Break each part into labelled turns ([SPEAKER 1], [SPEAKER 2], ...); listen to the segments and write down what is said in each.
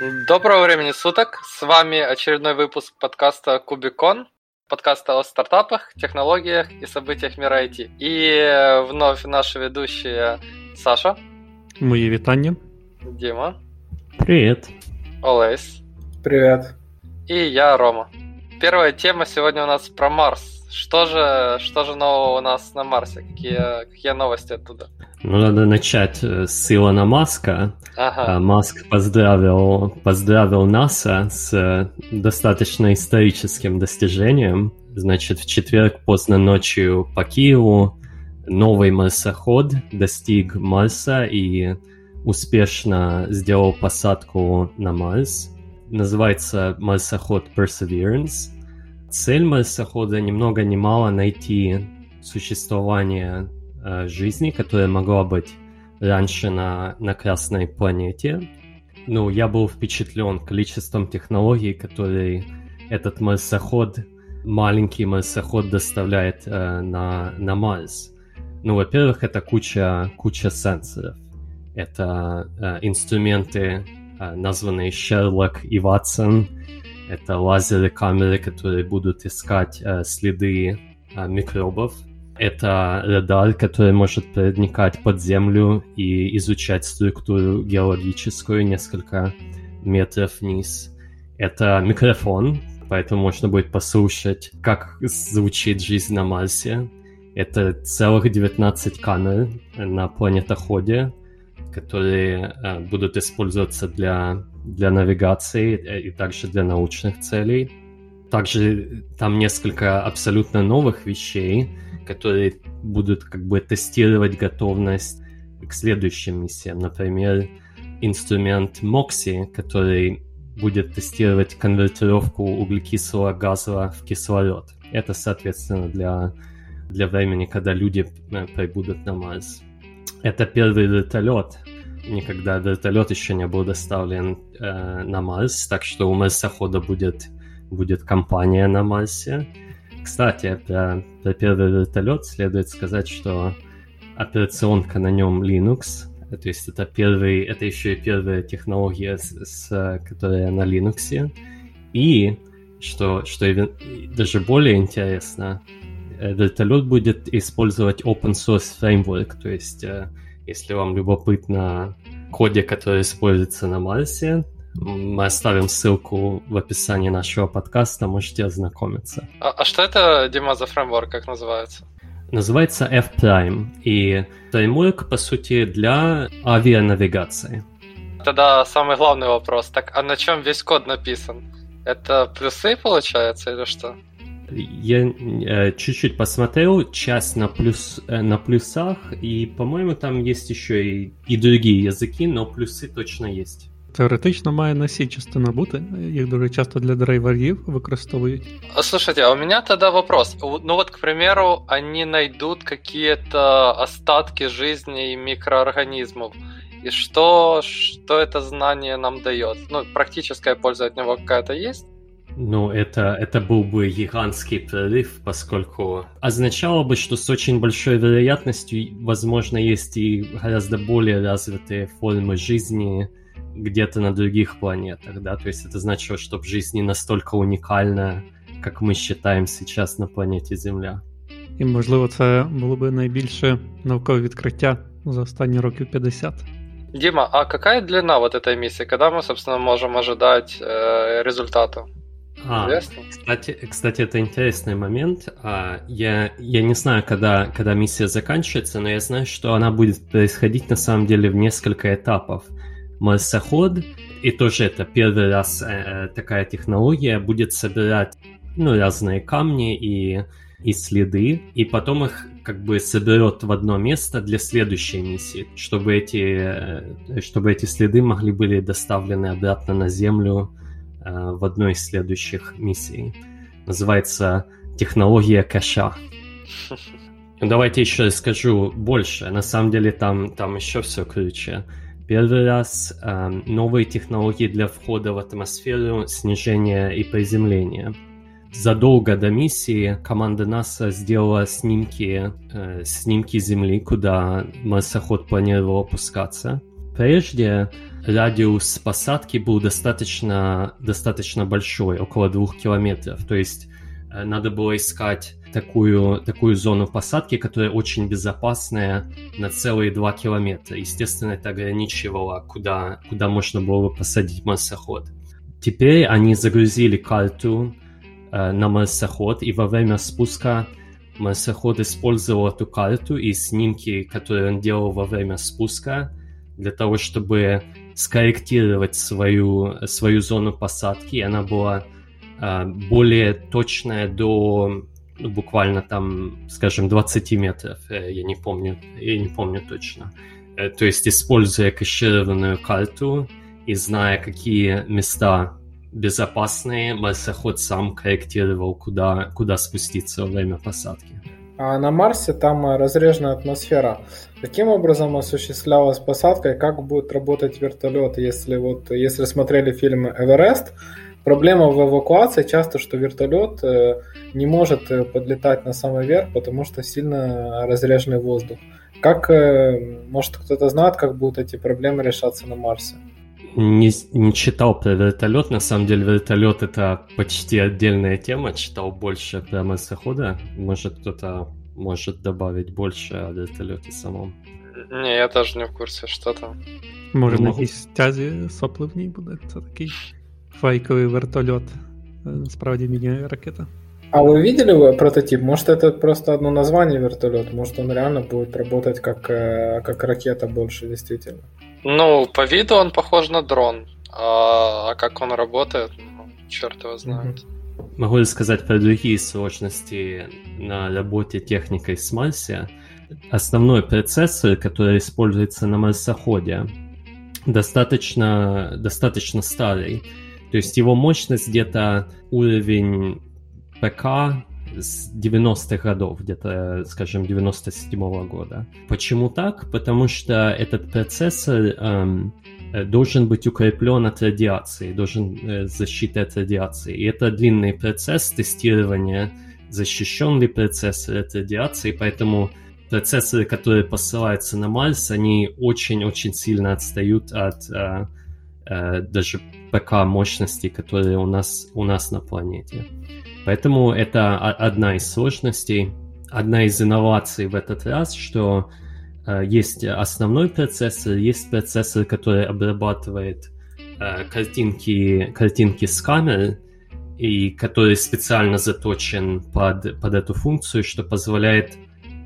[SPEAKER 1] Доброго времени суток. С вами очередной выпуск подкаста Кубикон. Подкаста о стартапах, технологиях и событиях мира IT. И вновь наши ведущие Саша.
[SPEAKER 2] Мої вітання.
[SPEAKER 1] Дима.
[SPEAKER 3] Привет.
[SPEAKER 1] Олесь.
[SPEAKER 4] Привет.
[SPEAKER 1] И я, Рома. Первая тема сегодня у нас про Марс. Что же, что же нового у нас на Марсе? Какие, какие новости оттуда?
[SPEAKER 3] Ну, надо начать э, с Илона Маска.
[SPEAKER 1] Ага.
[SPEAKER 3] А, Маск поздравил, поздравил НАСА с э, достаточно историческим достижением. Значит, в четверг поздно ночью по Киеву новый марсоход достиг Марса и успешно сделал посадку на Марс. Называется марсоход Perseverance. Цель марсохода ни много ни мало найти существование э, жизни, которая могла быть раньше на, на Красной планете. Ну, я был впечатлен количеством технологий, которые этот марсоход, маленький марсоход доставляет э, на, на Марс. Ну, во-первых, это куча, куча сенсоров. Это э, инструменты, э, названные Sherlock и Watson, это лазеры, камеры, которые будут искать э, следы э, микробов. Это радар, который может проникать под землю и изучать структуру геологическую несколько метров вниз. Это микрофон, поэтому можно будет послушать, как звучит жизнь на Марсе. Это целых 19 камер на планетоходе, которые э, будут использоваться для для навигации э, и также для научных целей. Также там несколько абсолютно новых вещей, которые будут как бы тестировать готовность к следующим миссиям. Например, инструмент MOXIE, который будет тестировать конвертировку углекислого газа в кислород. Это, соответственно, для, для времени, когда люди э, прибудут на Марс. Это первый вертолет, никогда вертолет еще не был доставлен э, на Марс, так что у марсохода будет, будет компания на Марсе. Кстати, про, про первый вертолет следует сказать, что операционка на нем Linux, то есть это первый, это еще и первая технология, с, с, которая на Linux. И, что, что даже более интересно, э, вертолет будет использовать open source framework, то есть э, если вам любопытно коде, который используется на Марсе, мы оставим ссылку в описании нашего подкаста, можете ознакомиться.
[SPEAKER 1] А, а что это, Дима, за фреймворк, как называется?
[SPEAKER 3] Называется F-Prime, и фреймворк, по сути, для авианавигации.
[SPEAKER 1] Тогда самый главный вопрос, так а на чем весь код написан? Это плюсы, получается, или что?
[SPEAKER 3] Я э, чуть-чуть посмотрел, часть на, плюс, э, на плюсах, и, по-моему, там есть еще и, и другие языки, но плюсы точно есть.
[SPEAKER 2] Теоретично має носій частина бути. Їх дуже часто для драйверів використовують.
[SPEAKER 1] Слушайте, а у меня тогда вопрос. Ну вот, к примеру, они найдут какие-то остатки жизни и микроорганизмов. И что, что это знание нам дает? Ну, практическая польза от него какая-то есть?
[SPEAKER 3] Ну, это, это был бы гигантский прорыв, поскольку означало бы, что с очень большой вероятностью, возможно, есть и гораздо более развитые формы жизни где-то на других планетах, да, то есть это значило, что жизнь не настолько уникальна, как мы считаем сейчас на планете Земля.
[SPEAKER 2] І, можливо, це було би найбільше наукове відкриття за останні років 50.
[SPEAKER 1] Дима, а какая длина вот этой миссии? Когда мы, собственно, можем ожидать э, результата?
[SPEAKER 3] А, кстати, кстати, это интересный момент. А, я, я не знаю, когда, когда миссия заканчивается, но я знаю, что она будет происходить на самом деле в несколько этапов. Марсоход, и тоже это первый раз э, такая технология, будет собирать ну, разные камни и, и следы, и потом их как бы соберет в одно место для следующей миссии, чтобы эти, э, чтобы эти следы могли были доставлены обратно на Землю Э, в одной из следующих миссий. Называется «Технология кэша». Ну, давайте еще расскажу больше. На самом деле там, там еще все круче. Первый раз э, новые технологии для входа в атмосферу, снижения и приземления. Задолго до миссии команда НАСА сделала снимки, э, снимки Земли, куда марсоход планировал опускаться прежде радиус посадки был достаточно, достаточно большой, около двух километров. То есть э, надо было искать такую, такую зону посадки, которая очень безопасная на целые два километра. Естественно, это ограничивало, куда, куда можно было посадить марсоход. Теперь они загрузили карту э, на марсоход, и во время спуска марсоход использовал эту карту и снимки, которые он делал во время спуска, для того, чтобы скорректировать свою, свою зону посадки. И она была э, более точная до ну, буквально там, скажем, 20 метров, э, я не помню, я не помню точно. Э, то есть, используя кэшированную карту и зная, какие места безопасные, марсоход сам корректировал, куда, куда спуститься во время посадки.
[SPEAKER 4] А на Марсе там разреженная атмосфера. Каким образом осуществлялась посадка и как будет работать вертолет, если вот если смотрели фильм Эверест, Проблема в эвакуации часто, что вертолет э, не может э, подлетать на самый верх, потому что сильно разреженный воздух. Как, э, может, кто-то знает, как будут эти проблемы решаться на Марсе?
[SPEAKER 3] Не, не читал про вертолет. На самом деле вертолет это почти отдельная тема. Читал больше про марсохода. Может, кто-то может добавить больше о вертолете самом.
[SPEAKER 1] Не, я даже не в курсе, что там.
[SPEAKER 2] Може, на якійсь тязі сопливній буде. Це такий фейковый вертолет. Справді мини-ракета.
[SPEAKER 4] А вы видели прототип? Может, это просто одно название вертолет? Может, он реально будет работать как, как ракета больше, действительно?
[SPEAKER 1] Ну, по виду он похож на дрон. А, а как он работает, ну, черт его знает.
[SPEAKER 3] Могу сказать про другие сложности на работе техникой с Марсе. Основной процессор, который используется на марсоходе, достаточно, достаточно старый. То есть его мощность где-то уровень ПК с 90-х годов, где-то, скажем, 97-го года. Почему так? Потому что этот процессор эм, должен быть укреплен от радиации, должен э, защиты от радиации. И это длинный процесс тестирования, защищен ли процессор от радиации, поэтому процессоры, которые посылаются на Марс, они очень-очень сильно отстают от э, э, даже ПК мощности, которые у нас, у нас на планете. Поэтому это одна из сложностей, одна из инноваций в этот раз, что э, есть основной процессор, есть процессор, который обрабатывает э, картинки, картинки с камер, и который специально заточен под, под эту функцию, что позволяет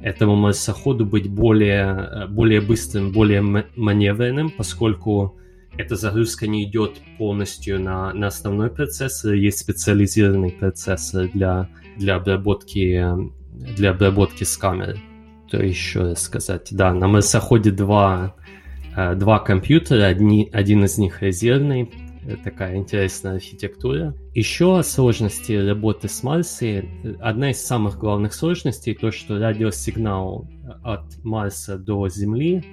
[SPEAKER 3] этому марсоходу быть более, э, более быстрым, более маневренным, поскольку эта загрузка не идет полностью на, на основной процессор, есть специализированный процессор для, для, обработки, для обработки с камеры. То еще раз сказать, да, на марсоходе два, э, два компьютера, одни, один из них резервный, такая интересная архитектура. Еще сложности работы с Марсом, одна из самых главных сложностей, то, что радиосигнал от Марса до Земли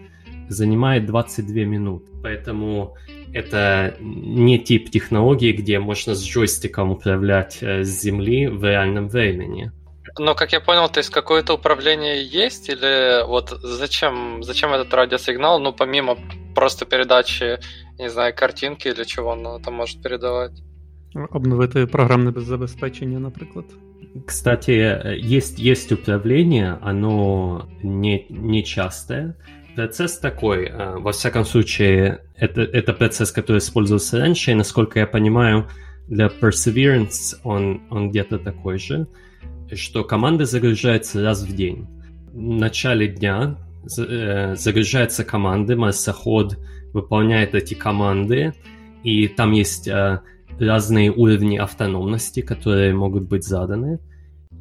[SPEAKER 3] занимает 22 минуты. Поэтому это не тип технологии, где можно с джойстиком управлять э, с Земли в реальном времени.
[SPEAKER 1] Но, как я понял, то есть какое-то управление есть, или вот зачем, зачем этот радиосигнал, ну, помимо просто передачи, не знаю, картинки или чего он это может передавать?
[SPEAKER 2] Обновити програмне забезпечення, наприклад.
[SPEAKER 3] Кстати, есть, есть управление, оно не, не частое, Процесс такой, э, во всяком случае, это, это процесс, который использовался раньше, и, насколько я понимаю, для Perseverance он, он где-то такой же, что команда загружается раз в день. В начале дня э, загружаются команды, марсоход выполняет эти команды, и там есть э, разные уровни автономности, которые могут быть заданы.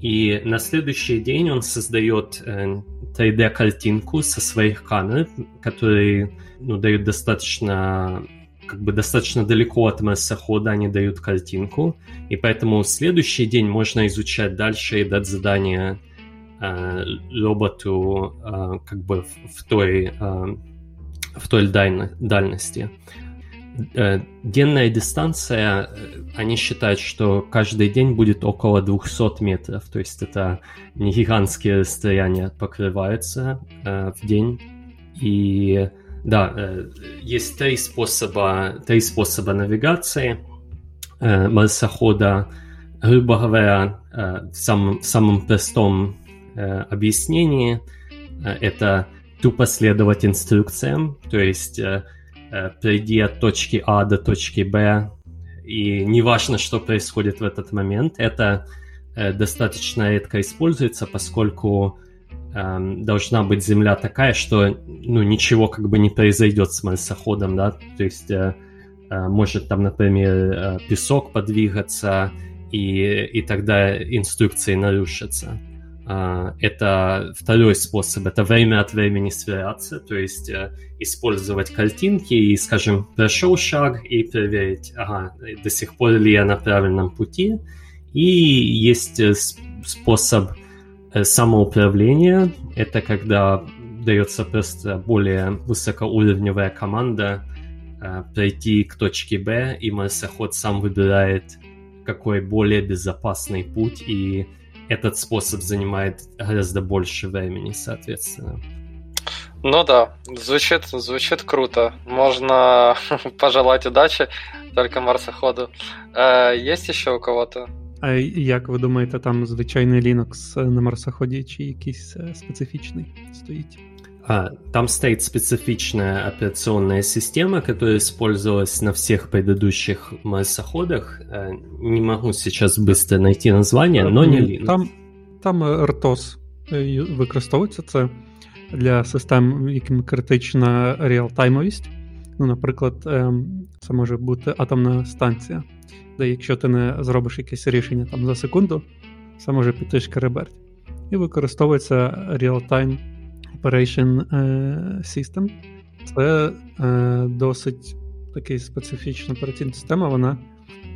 [SPEAKER 3] И на следующий день он создает 3D-картинку со своих камер, которые ну, дают достаточно как бы достаточно далеко от марсохода они дают картинку, и поэтому следующий день можно изучать дальше и дать задание э, роботу э, как бы в, в той, э, в той дально, дальности. Э, денная дистанция, э, они считают, что каждый день будет около 200 метров, то есть это не гигантские расстояния покрываются э, в день. И Да, э, есть три способа, три способа навигации э, марсохода. Грубо говоря, в самом, в самом простом объяснении это тупо следовать инструкциям, то есть пройди от точки А до точки Б, и неважно, что происходит в этот момент, это достаточно редко используется, поскольку Эм, должна быть земля такая, что ну, ничего как бы не произойдет с марсоходом, да, то есть э, э, может там, например, э, песок подвигаться, и, и тогда инструкции нарушатся. Uh, это второй способ, это время от времени сверяться, то есть uh, использовать картинки и, скажем, прошел шаг и проверить, ага, до сих пор ли я на правильном пути. И есть способ Э, самоуправление — это когда дается просто более высокоуровневая команда э, пройти к точке Б, и марсоход сам выбирает, какой более безопасный путь, и этот способ занимает гораздо больше времени, соответственно.
[SPEAKER 1] Ну да, звучит, звучит круто. Можно пожелать удачи только марсоходу. Э, есть еще у кого-то
[SPEAKER 2] А як ви думаєте, там звичайний Linux на марсоході чи якийсь специфічний стоїть?
[SPEAKER 3] А, там стоит специфичная операционная система, которая использовалась на всех предыдущих марсоходах. Не могу сейчас быстро найти название, но не Linux.
[SPEAKER 2] Там, там RTOS використовується це для систем, яким критична реалтаймовість. Ну, наприклад, це може бути атомна станція де якщо ти не зробиш якесь рішення там за секунду, все може піти шкереберть. І використовується Real-Time Operation System. Це е, досить такий специфічна операційна система. Вона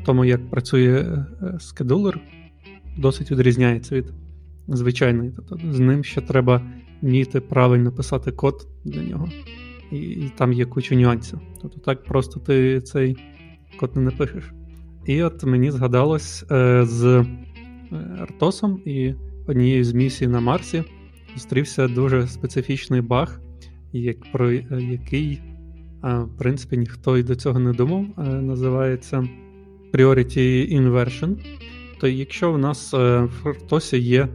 [SPEAKER 2] в тому, як працює скедулер, досить відрізняється від звичайної. Тобто з ним ще треба вміти правильно писати код для нього. І, і там є куча нюансів. Тобто так просто ти цей код не напишеш. І от мені згадалось е, з Артосом і однією з місій на Марсі зустрівся дуже специфічний баг, як, про е, який, е, в принципі, ніхто й до цього не думав. Е, називається Priority Inversion. То якщо в нас е, в Артосі є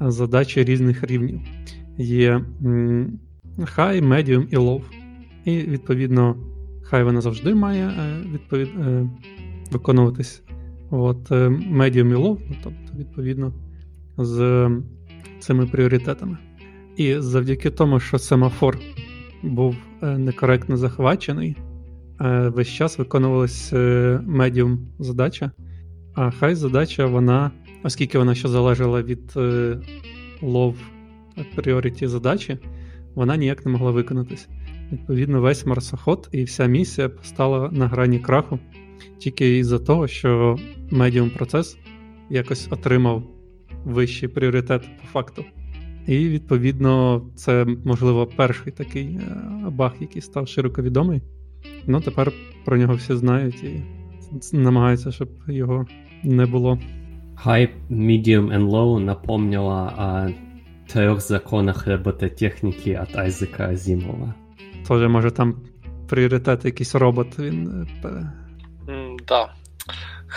[SPEAKER 2] задачі різних рівнів, є High, Medium і Low. І відповідно, хай вона завжди має відповід, виконуватись. От, е, Medium і low, ну, тобто, відповідно, з цими пріоритетами. І завдяки тому, що семафор був е, некоректно захвачений, е, весь час виконувалася медіум задача. А хай задача, вона, оскільки вона ще залежала від лов пріоріті задачі, вона ніяк не могла виконатись. Відповідно, весь марсоход і вся місія стала на грані краху тільки із-за того, що медіум процес якось отримав вищий пріоритет по факту. І, відповідно, це, можливо, перший такий е, баг, який став широко відомий. Ну, тепер про нього всі знають і намагаються, щоб його не було.
[SPEAKER 3] High, Medium and Low напомнила о трех законах робототехніки від Айзека Азімова.
[SPEAKER 2] Тоже, може, там пріоритет якийсь робот він е,
[SPEAKER 1] да.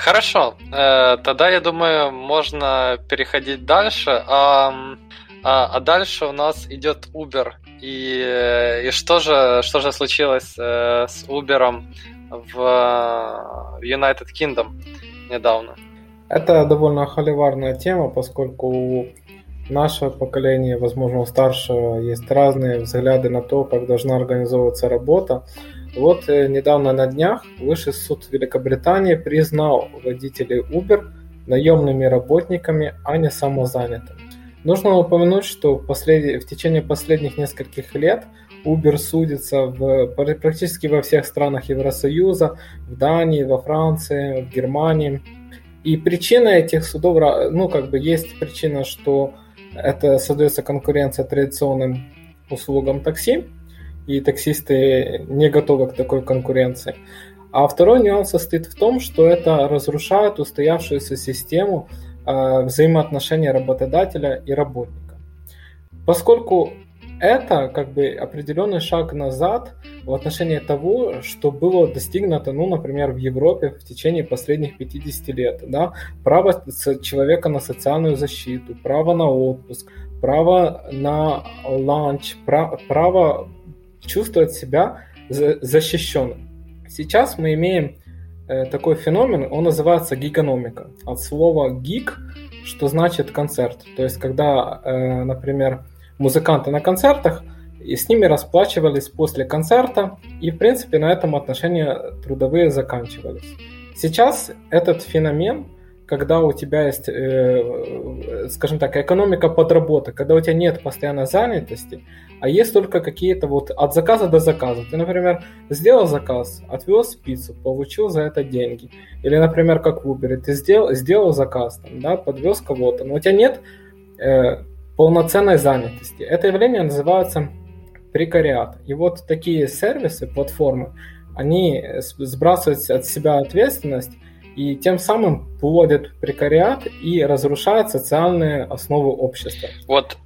[SPEAKER 1] Хорошо. Э, тогда, я думаю, можно переходить дальше. А, а, а дальше у нас идет Uber. И, и что, же, что же случилось э, с Uber в United Kingdom недавно?
[SPEAKER 4] Это довольно холиварная тема, поскольку наше поколение, возможно, у старшего, есть разные взгляды на то, как должна организовываться работа. Вот э, недавно на днях Высший суд Великобритании признал водителей Uber наемными работниками, а не самозанятыми. Нужно упомянуть, что в, послед... в течение последних нескольких лет Uber судится в... практически во всех странах Евросоюза, в Дании, во Франции, в Германии. И причина этих судов, ну как бы есть причина, что это создается конкуренция традиционным услугам такси, и таксисты не готовы к такой конкуренции. А второй нюанс состоит в том, что это разрушает устоявшуюся систему э, взаимоотношений работодателя и работника. Поскольку это как бы определенный шаг назад в отношении того, что было достигнуто, ну, например, в Европе в течение последних 50 лет. Да? Право человека на социальную защиту, право на отпуск, право на ланч, право чувствовать себя защищенным. Сейчас мы имеем э, такой феномен, он называется гигономика. От слова гиг, что значит концерт. То есть, когда, э, например, музыканты на концертах, и с ними расплачивались после концерта, и, в принципе, на этом отношения трудовые заканчивались. Сейчас этот феномен, когда у тебя есть, э, скажем так, экономика подработок, когда у тебя нет постоянной занятости, а есть только какие-то вот от заказа до заказа. Ты, например, сделал заказ, отвез пиццу, получил за это деньги. Или, например, как в Uber, ты сделал, сделал заказ, там, да, подвез кого-то, но у тебя нет э, полноценной занятости. Это явление называется прекариат. И вот такие сервисы, платформы, они сбрасывают от себя ответственность и тем самым плодят прекариат и разрушают социальные основы общества.
[SPEAKER 1] Вот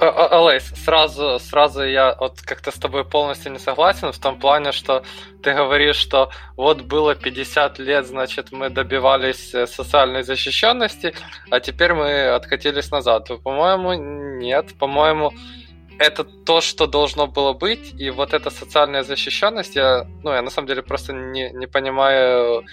[SPEAKER 1] а, а, Алейс, сразу, сразу я вот как-то с тобой полностью не согласен в том плане, что ты говоришь, что вот было 50 лет, значит, мы добивались э, социальной защищенности, а теперь мы откатились назад. По-моему, нет. По-моему, это то, что должно было быть, и вот эта социальная защищенность, я, ну, я на самом деле просто не, не понимаю,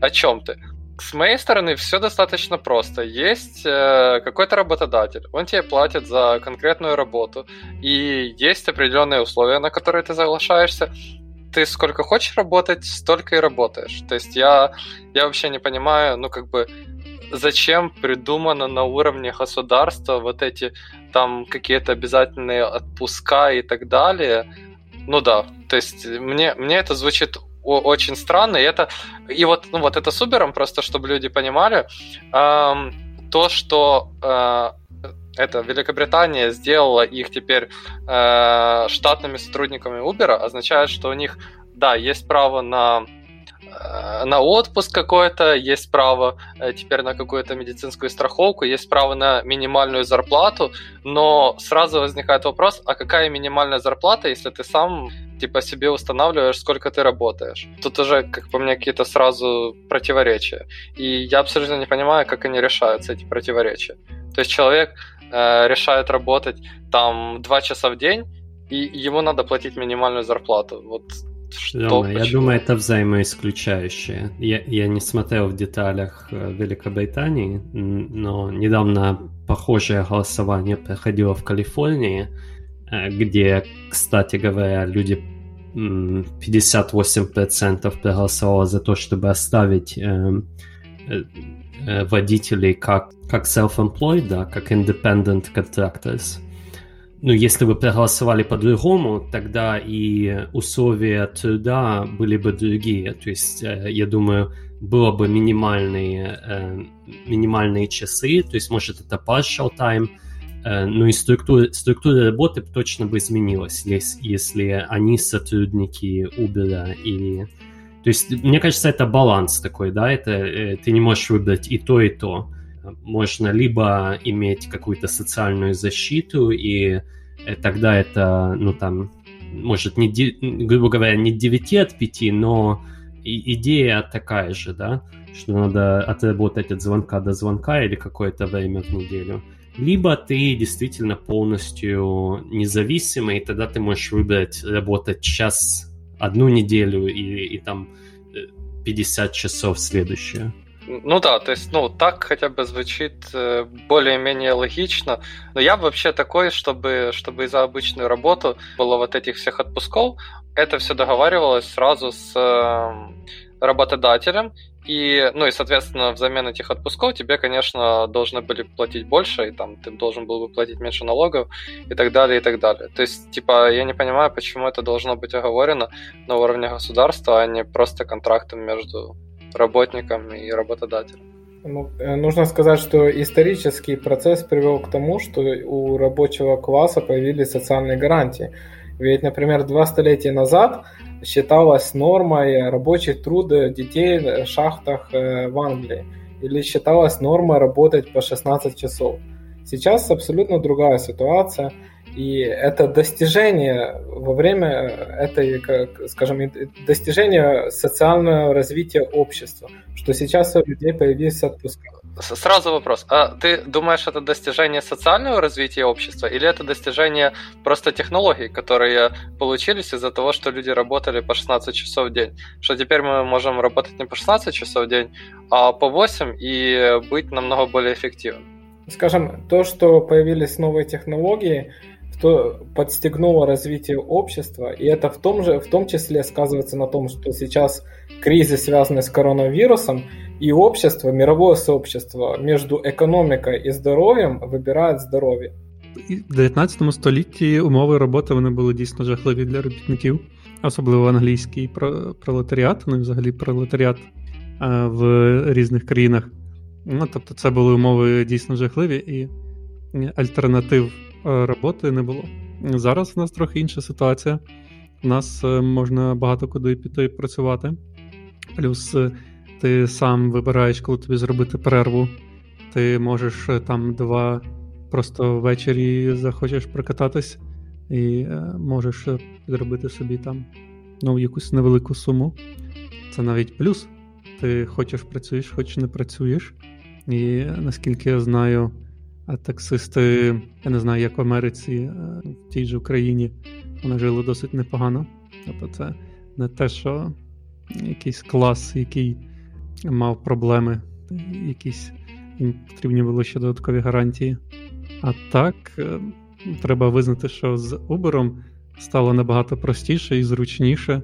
[SPEAKER 1] о чем ты. С моей стороны все достаточно просто. Есть э, какой-то работодатель, он тебе платит за конкретную работу, и есть определенные условия, на которые ты соглашаешься. Ты сколько хочешь работать, столько и работаешь. То есть я, я вообще не понимаю, ну как бы зачем придумано на уровне государства вот эти там какие-то обязательные отпуска и так далее. Ну да, то есть мне, мне это звучит очень странно. И это и вот, ну вот это с Uber, просто чтобы люди понимали, эм, то, что э, это Великобритания сделала их теперь э, штатными сотрудниками Uber, означает, что у них, да, есть право на на отпуск какой-то, есть право э, теперь на какую-то медицинскую страховку, есть право на минимальную зарплату, но сразу возникает вопрос, а какая минимальная зарплата, если ты сам типа себе устанавливаешь, сколько ты работаешь. Тут уже, как по мне, какие-то сразу противоречия. И я абсолютно не понимаю, как они решаются, эти противоречия. То есть человек э, решает работать там два часа в день, и ему надо платить минимальную зарплату. Вот
[SPEAKER 3] что, Лёна, я думаю, это взаимоисключающее. Я, я не смотрел в деталях э, Великобритании, но недавно похожее голосование проходило в Калифорнии, э, где, кстати говоря, люди 58% проголосовало за то, чтобы оставить э, э, водителей как, как self-employed, да, как independent contractors ну, если бы проголосовали по-другому, тогда и условия труда были бы другие. То есть, э, я думаю, было бы минимальные, э, минимальные часы, то есть, может, это partial time, э, но и структура, структура работы точно бы изменилась, если, если они сотрудники Uber или... То есть, мне кажется, это баланс такой, да, это ты не можешь выбрать и то, и то можно либо иметь какую-то социальную защиту, и э, тогда это, ну там, может, не, грубо говоря, не 9 от 5, но идея такая же, да, что надо отработать от звонка до звонка или какое-то время в неделю. Либо ты действительно полностью независимый, и тогда ты можешь выбрать работать час одну неделю и, и там 50 э, часов следующую.
[SPEAKER 1] Ну да, то есть, ну, так хотя бы звучит э, более-менее логично. Но я вообще такой, чтобы, чтобы за обычную работу было вот этих всех отпусков, это все договаривалось сразу с э, работодателем, и, ну и, соответственно, взамен этих отпусков тебе, конечно, должны были платить больше, и там ты должен был бы платить меньше налогов, и так далее, и так далее. То есть, типа, я не понимаю, почему это должно быть оговорено на уровне государства, а не просто контрактом между работникам и работодателям.
[SPEAKER 4] Ну, э, нужно сказать, что исторический процесс привел к тому, что у рабочего класса появились социальные гарантии. Ведь, например, два столетия назад считалось нормой рабочий труд детей в шахтах э, в Англии. Или считалось нормой работать по 16 часов. Сейчас абсолютно другая ситуация. И это достижение во время этой, скажем, достижения социального развития общества, что сейчас у людей появились отпуска.
[SPEAKER 1] Сразу вопрос. А ты думаешь, это достижение социального развития общества или это достижение просто технологий, которые получились из-за того, что люди работали по 16 часов в день? Что теперь мы можем работать не по 16 часов в день, а по 8 и быть намного более эффективным?
[SPEAKER 4] Скажем, то, что появились новые технологии, то подстегнуло развитие общества, и это в том же, в том числе сказывается на том, что сейчас кризис, связанный с коронавирусом, и общество, мировое сообщество между економікою і здоров'ям вибирає здоров'я.
[SPEAKER 2] В 19 столітті умови роботи вони були дійсно жахливі для робітників, особливо англійський пролетаріат, ну і взагалі пролетаріат в різних країнах. Ну, Тобто, це були умови дійсно жахливі, і альтернатив роботи не було. Зараз у нас трохи інша ситуація. У нас можна багато куди піти працювати. Плюс ти сам вибираєш, коли тобі зробити перерву. Ти можеш там два просто ввечері захочеш прокататись і можеш підробити собі там ну, якусь невелику суму. Це навіть плюс. Ти хочеш працюєш, хоч не працюєш. І наскільки я знаю, таксисти, я не знаю, як в Америці, в тій же Україні, вони жили досить непогано. Тобто це не те, що якийсь клас, який мав проблеми, якісь їм потрібні були ще додаткові гарантії. А так, треба визнати, що з Uber стало набагато простіше і зручніше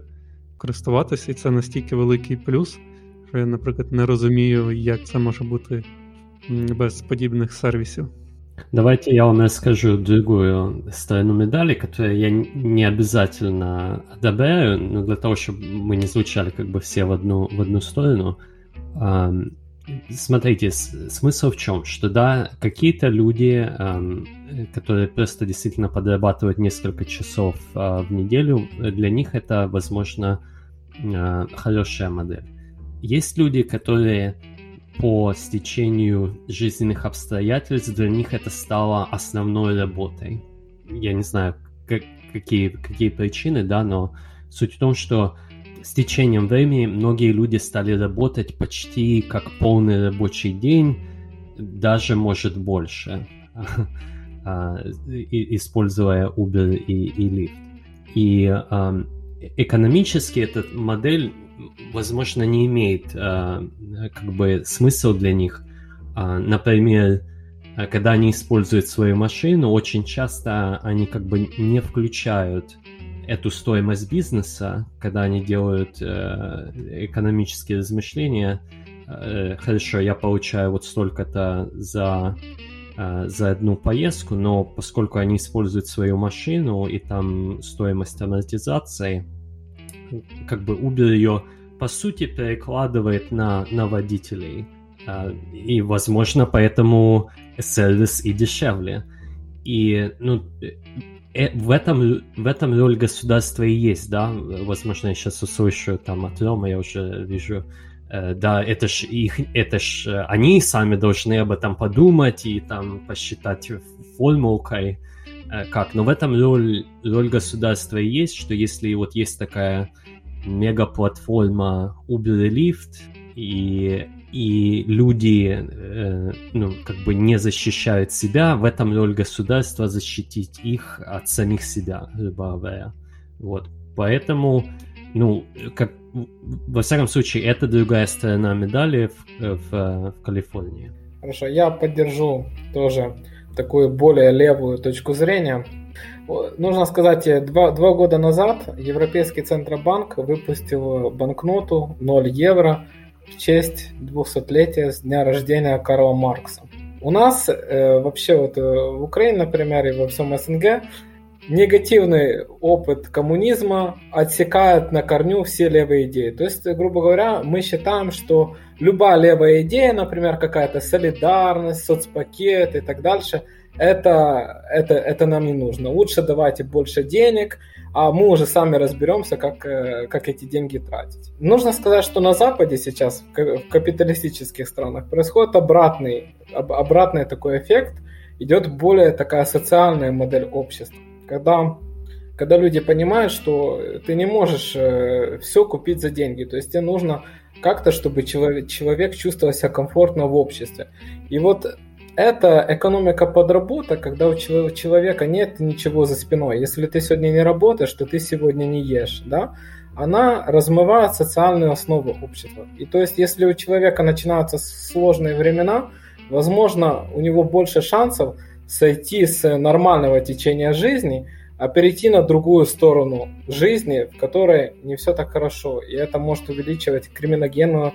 [SPEAKER 2] користуватися, і це настільки великий плюс, що я, наприклад, не розумію, як це може бути без подібных сервисов.
[SPEAKER 3] Давайте я вам расскажу другую сторону медали, которую я не обязательно одобряю, но для того, чтобы мы не звучали как бы все в одну, в одну сторону. Смотрите, смысл в чем? Что да, какие-то люди, которые просто действительно подрабатывают несколько часов а, в неделю, для них это, возможно, а, хорошая модель. Есть люди, которые по стечению жизненных обстоятельств для них это стало основной работой. Я не знаю, как, какие, какие причины, да, но суть в том, что с течением времени многие люди стали работать почти как полный рабочий день, даже может больше, а, используя Uber и, и Lyft. И экономически эта модель возможно, не имеет э, как бы смысл для них. Э, например, когда они используют свою машину, очень часто они как бы не включают эту стоимость бизнеса, когда они делают э, экономические размышления. Э, хорошо, я получаю вот столько-то за э, за одну поездку, но поскольку они используют свою машину и там стоимость амортизации, как бы Uber ее по сути перекладывает на, на водителей. А, и, возможно, поэтому сервис и дешевле. И, ну, э, в этом, в этом роль государства и есть, да. Возможно, я сейчас услышу там от Рома, я уже вижу, э, да, это ж их, это ж э, они сами должны об этом подумать и там посчитать формулкой, как. Но в этом роль, роль государства и есть, что если вот есть такая мегаплатформа Uber и Lyft, и, и люди э, ну, как бы не защищают себя, в этом роль государства защитить их от самих себя, грубо. Вот. Поэтому, ну, как, во всяком случае, это другая сторона медали в, в, в Калифорнии.
[SPEAKER 4] Хорошо, я поддержу тоже такую более левую точку зрения. Нужно сказать, э, два, два года назад Европейский Центробанк выпустил банкноту 0 евро в честь 200-летия с дня рождения Карла Маркса. У нас э, вообще вот э, в Украине, например, и во всем СНГ негативный опыт коммунизма отсекает на корню все левые идеи. То есть, грубо говоря, мы считаем, что любая левая идея, например, какая-то солидарность, соцпакет и так дальше – это, это, это нам не нужно. Лучше давайте больше денег, а мы уже сами разберемся, как, э, как эти деньги тратить. Нужно сказать, что на Западе сейчас, в капиталистических странах, происходит обратный, обратный такой эффект, идет более такая социальная модель общества, когда когда люди понимают, что ты не можешь э, все купить за деньги, то есть тебе нужно как-то, чтобы человек, человек чувствовал себя комфортно в обществе. И вот это экономика подработок, когда у человека нет ничего за спиной. Если ты сегодня не работаешь, то ты сегодня не ешь, да? Она размывает социальную основу общества. И то есть, если у человека начинаются сложные времена, возможно, у него больше шансов сойти с нормального течения жизни, а перейти на другую сторону жизни, в которой не все так хорошо. И это может увеличивать криминогенную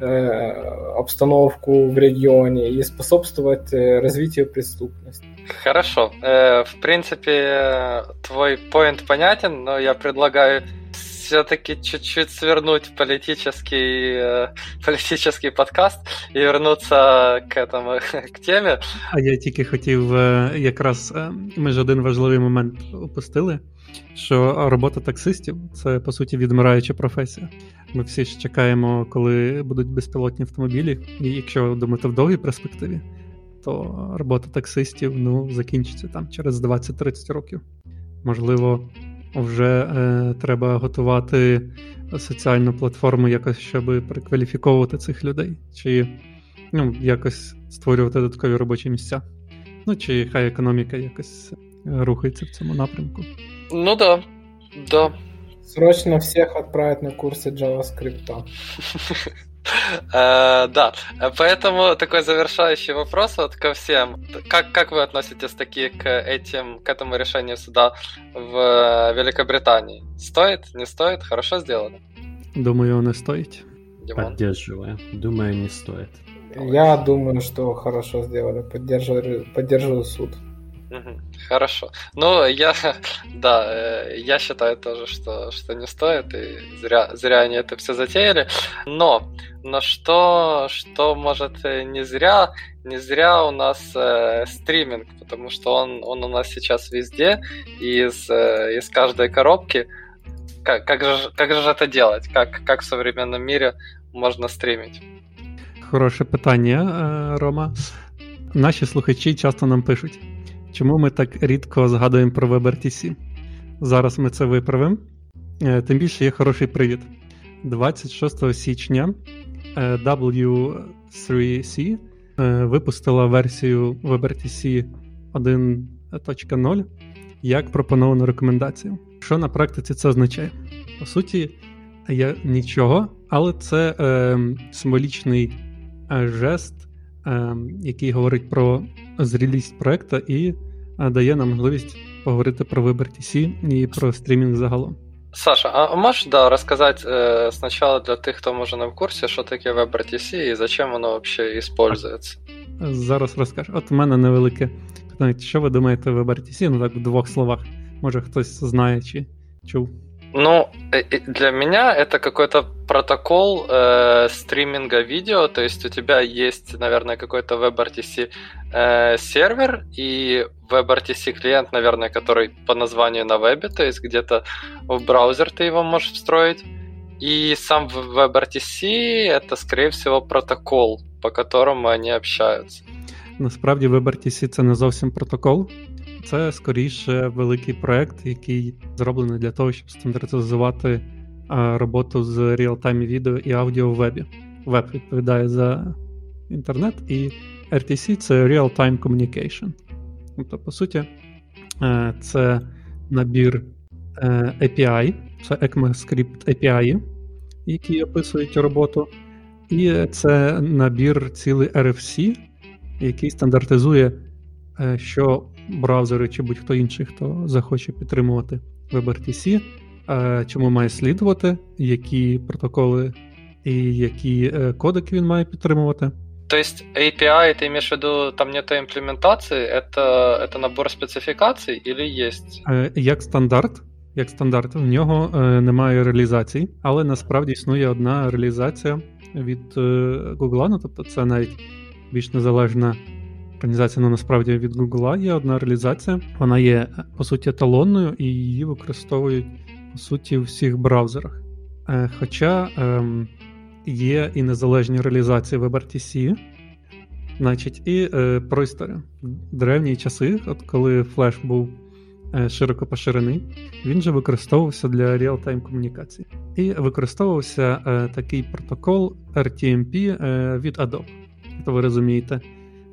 [SPEAKER 4] э, обстановку в регионе и способствовать э, развитию преступности.
[SPEAKER 1] Хорошо. Э, в принципе, твой поинт понятен, но я предлагаю все-таки чуть-чуть свернуть политический, э, политический подкаст і вернутися к этому, к темі.
[SPEAKER 2] А я тільки хотів якраз ми ж один важливий момент опустили. Що робота таксистів це по суті відмираюча професія. Ми всі ж чекаємо, коли будуть безпілотні автомобілі, і якщо думати в довгій перспективі, то робота таксистів ну, закінчиться там через 20-30 років. Можливо, вже е, треба готувати соціальну платформу якось, щоб перекваліфіковувати цих людей, чи ну, якось створювати додаткові робочі місця. Ну, чи хай економіка якось рухається в цьому напрямку.
[SPEAKER 1] Ну да, да.
[SPEAKER 4] Срочно всех отправить на курсы JavaScript.
[SPEAKER 1] Э, да, поэтому такой завершающий вопрос вот ко всем. Как, как вы относитесь таки к, этим, к этому решению суда в Великобритании? Стоит, не стоит? Хорошо сделано?
[SPEAKER 2] Думаю, не стоит.
[SPEAKER 3] Димон? Поддерживаю. Думаю, не стоит.
[SPEAKER 4] Я думаю, что хорошо сделали. Поддерживаю, поддерживаю суд.
[SPEAKER 1] Хорошо. Ну, я, да, э, я считаю тоже, что, что не стоит, и зря, зря они это все затеяли. Но, но что, что может э, не зря, не зря у нас э, стриминг, потому что он, он у нас сейчас везде, и из, э, из каждой коробки. Как, как, же, как же это делать? Как, как в современном мире можно стримить?
[SPEAKER 2] Хороше питання, Рома. Наші слухачі часто нам пишуть. Чому ми так рідко згадуємо про WebRTC? Зараз ми це виправимо. Е, тим більше є хороший привід. 26 січня е, W3C е, випустила версію WebRTC 1.0 як пропоновану рекомендацію. Що на практиці це означає? По суті, я нічого, але це е, символічний жест, е, який говорить про зрілість проекту і дає нам можливість поговорити про WebRTC і про стрімінг загалом.
[SPEAKER 1] Саша, а можешь, да, рассказать э, сначала для тих, хто може не в курсі, що таке WebRTC і зачем воно вообще используется?
[SPEAKER 2] Зараз розкажу. От у мене невелике питання. Що ви думаєте WebRTC? Ну так в двох словах. Може хтось знає чи чув.
[SPEAKER 1] Ну, для меня это какой-то протокол э, стриминга видео, то есть у тебя есть, наверное, какой-то WebRTC э, сервер и WebRTC клиент, наверное, который по названию на вебе, то есть где-то в браузер ты его можешь встроить. И сам WebRTC это, скорее всего, протокол, по которому они общаются.
[SPEAKER 2] Насправді WebRTC це не зовсім протокол. Це скоріше великий проект, який зроблений для того, щоб стандартизувати роботу з реал-тайм відео і аудіо в вебі. Веб відповідає за інтернет, і RTC це Real-Time Communication. Тобто, по суті, е, це набір е, API, це ECMAScript API, які описують роботу. І це набір цілий RFC, який стандартизує, е, що браузери чи будь-хто інший, хто захоче підтримувати WebRTC, чому має слідувати, які протоколи і які кодики він має підтримувати.
[SPEAKER 1] То есть API, ты имеешь в виду, там нет имплементации, это, это набор специфікацій или есть?
[SPEAKER 2] Як стандарт, як стандарт, в нього немає реалізації, але насправді існує одна реалізація від Google, ну тобто це навіть більш незалежна організація, ну насправді від Google є одна реалізація. Вона є по суті еталонною і її використовують по суті в всіх браузерах. Хоча ем, є і незалежні реалізації WebRTC, Значить, і е, про історію. В древні часи, от коли флеш був е, широко поширений, він же використовувався для реал-тайм комунікації. І використовувався е, такий протокол RTMP е, від Adobe. То ви розумієте,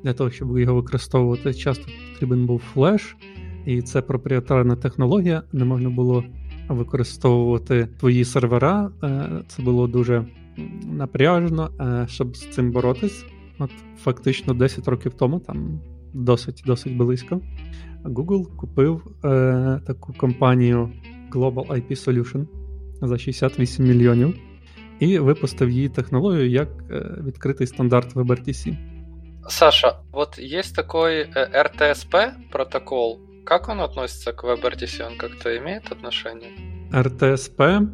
[SPEAKER 2] для того, щоб його використовувати, часто потрібен був флеш, і це проприєтарна технологія, не можна було використовувати твої сервера. Е, це було дуже напряжно, е, щоб з цим боротись. От фактично 10 років тому, там досить досить близько, Google купив е, таку компанію Global IP Solution за 68 мільйонів і випустив її технологію як е, відкритий стандарт WebRTC.
[SPEAKER 1] Саша, вот есть такой э, RTSP протокол. Как он относится к WebRTC? Он как-то имеет отношение?
[SPEAKER 2] RTSP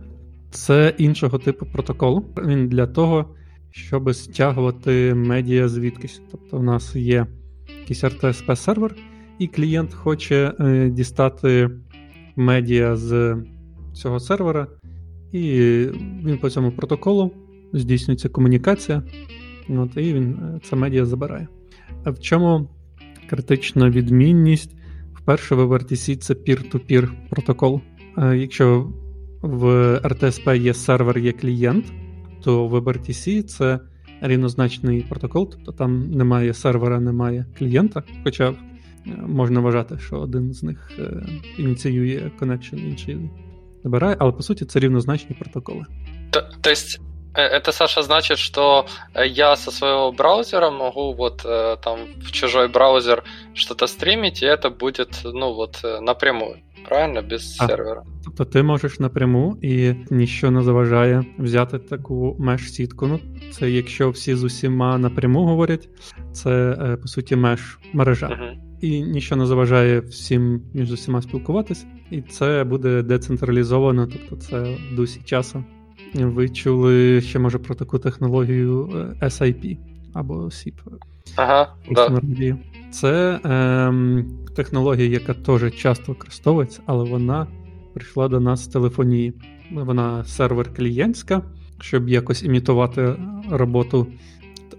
[SPEAKER 2] це іншого типу протокол. Він для того, щоб стягувати медіа звідкись. Тобто, у нас є якийсь RTSP сервер, і клієнт хоче е, дістати медіа з цього сервера, і він по цьому протоколу здійснюється комунікація, от, і він е, це медіа забирає. А в чому критична відмінність? Вперше в WebRTC це peer-to-peer протокол. Е, якщо в RTSP є сервер, є клієнт, то в WebRTC це рівнозначний протокол, тобто там немає сервера, немає клієнта. Хоча е, можна вважати, що один з них ініціює connection, інший забирає, але по суті це рівнозначні протоколи.
[SPEAKER 1] То, то есть это, Саша, значит, что я со своего браузера могу вот там в чужой браузер что-то стримить, и это будет, ну вот, напрямую, правильно, без
[SPEAKER 2] А.
[SPEAKER 1] сервера?
[SPEAKER 2] Тобто ти можеш напряму і ніщо не заважає взяти таку меш-сітку. Ну, це якщо всі з усіма напряму говорять, це е, по суті меш мережа.
[SPEAKER 1] Мгм.
[SPEAKER 2] І нічого не заважає всім між усіма спілкуватись, і це буде децентралізовано, тобто це в дусі часу. Ви чули ще може про таку технологію е, SIP або SIP.
[SPEAKER 1] Ага, да.
[SPEAKER 2] Це ем, технологія, яка теж часто використовується, але вона прийшла до нас з телефонії. Вона сервер клієнтська, щоб якось імітувати роботу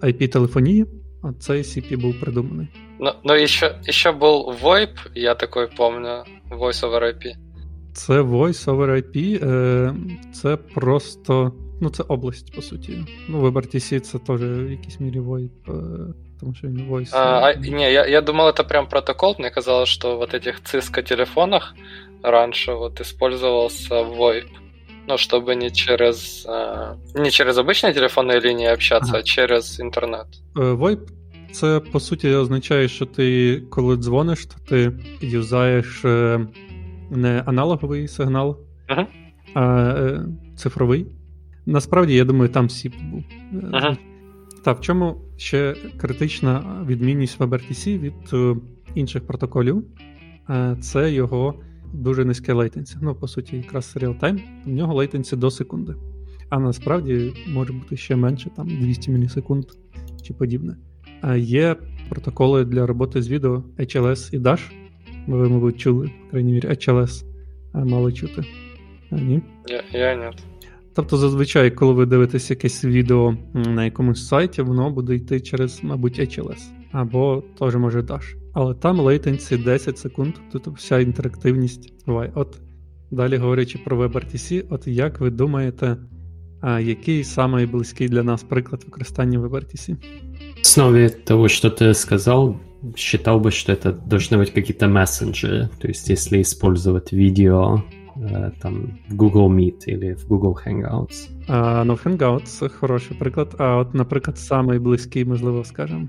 [SPEAKER 2] IP-телефонії, а цей CP був придуманий.
[SPEAKER 1] Но, но еще, еще был VoIP, я такой помню, Voice over IP.
[SPEAKER 2] Це Voice over IP, е, це просто. Ну, це область, по суті. Ну, WebRTC це теж в якійсь мірі VoIP, е, тому що він Voice.
[SPEAKER 1] А, а, не, я, я думал, это прям протокол. Мне казалось, что вот этих Cisco-телефонах раньше вот использовался VoIP. Ну, чтобы не через, а, не через обычные телефонные линии общаться,
[SPEAKER 2] Ага.
[SPEAKER 1] а через интернет.
[SPEAKER 2] Е, VoIP це по суті означає, що ти, коли дзвониш, то ти юзаєш е, не аналоговий сигнал,
[SPEAKER 1] Мгм.
[SPEAKER 2] а е, цифровий. Насправді, я думаю, там був. Е, Та в чому ще критична відмінність WebRTC від е, інших протоколів? Це його дуже низьке лейтенсі. Ну, по суті, якраз реal-time, в нього лейтенсі до секунди. А насправді може бути ще менше, там 200 мілісекунд чи подібне. А є протоколи для роботи з відео HLS і Dash. Ви, мабуть, чули, по крайній мірі, HLS мали чути. А, ні?
[SPEAKER 1] Я, я нет.
[SPEAKER 2] Тобто, зазвичай, коли ви дивитесь якесь відео на якомусь сайті, воно буде йти через, мабуть, HLS або теж може Dash. Але там лейтенсі 10 секунд, тут вся інтерактивність буває. От далі говорячи про WebRTC, от як ви думаєте, а який самий близький для нас приклад використання WebRTC?
[SPEAKER 3] В основе того, что ты сказал, считал бы, что это должны быть какие-то мессенджеры. То есть, если использовать видео э, там в Google Meet или в Google Hangouts.
[SPEAKER 2] А, ну, Hangout це хороший приклад. А от, наприклад, самий близький, можливо, скажемо.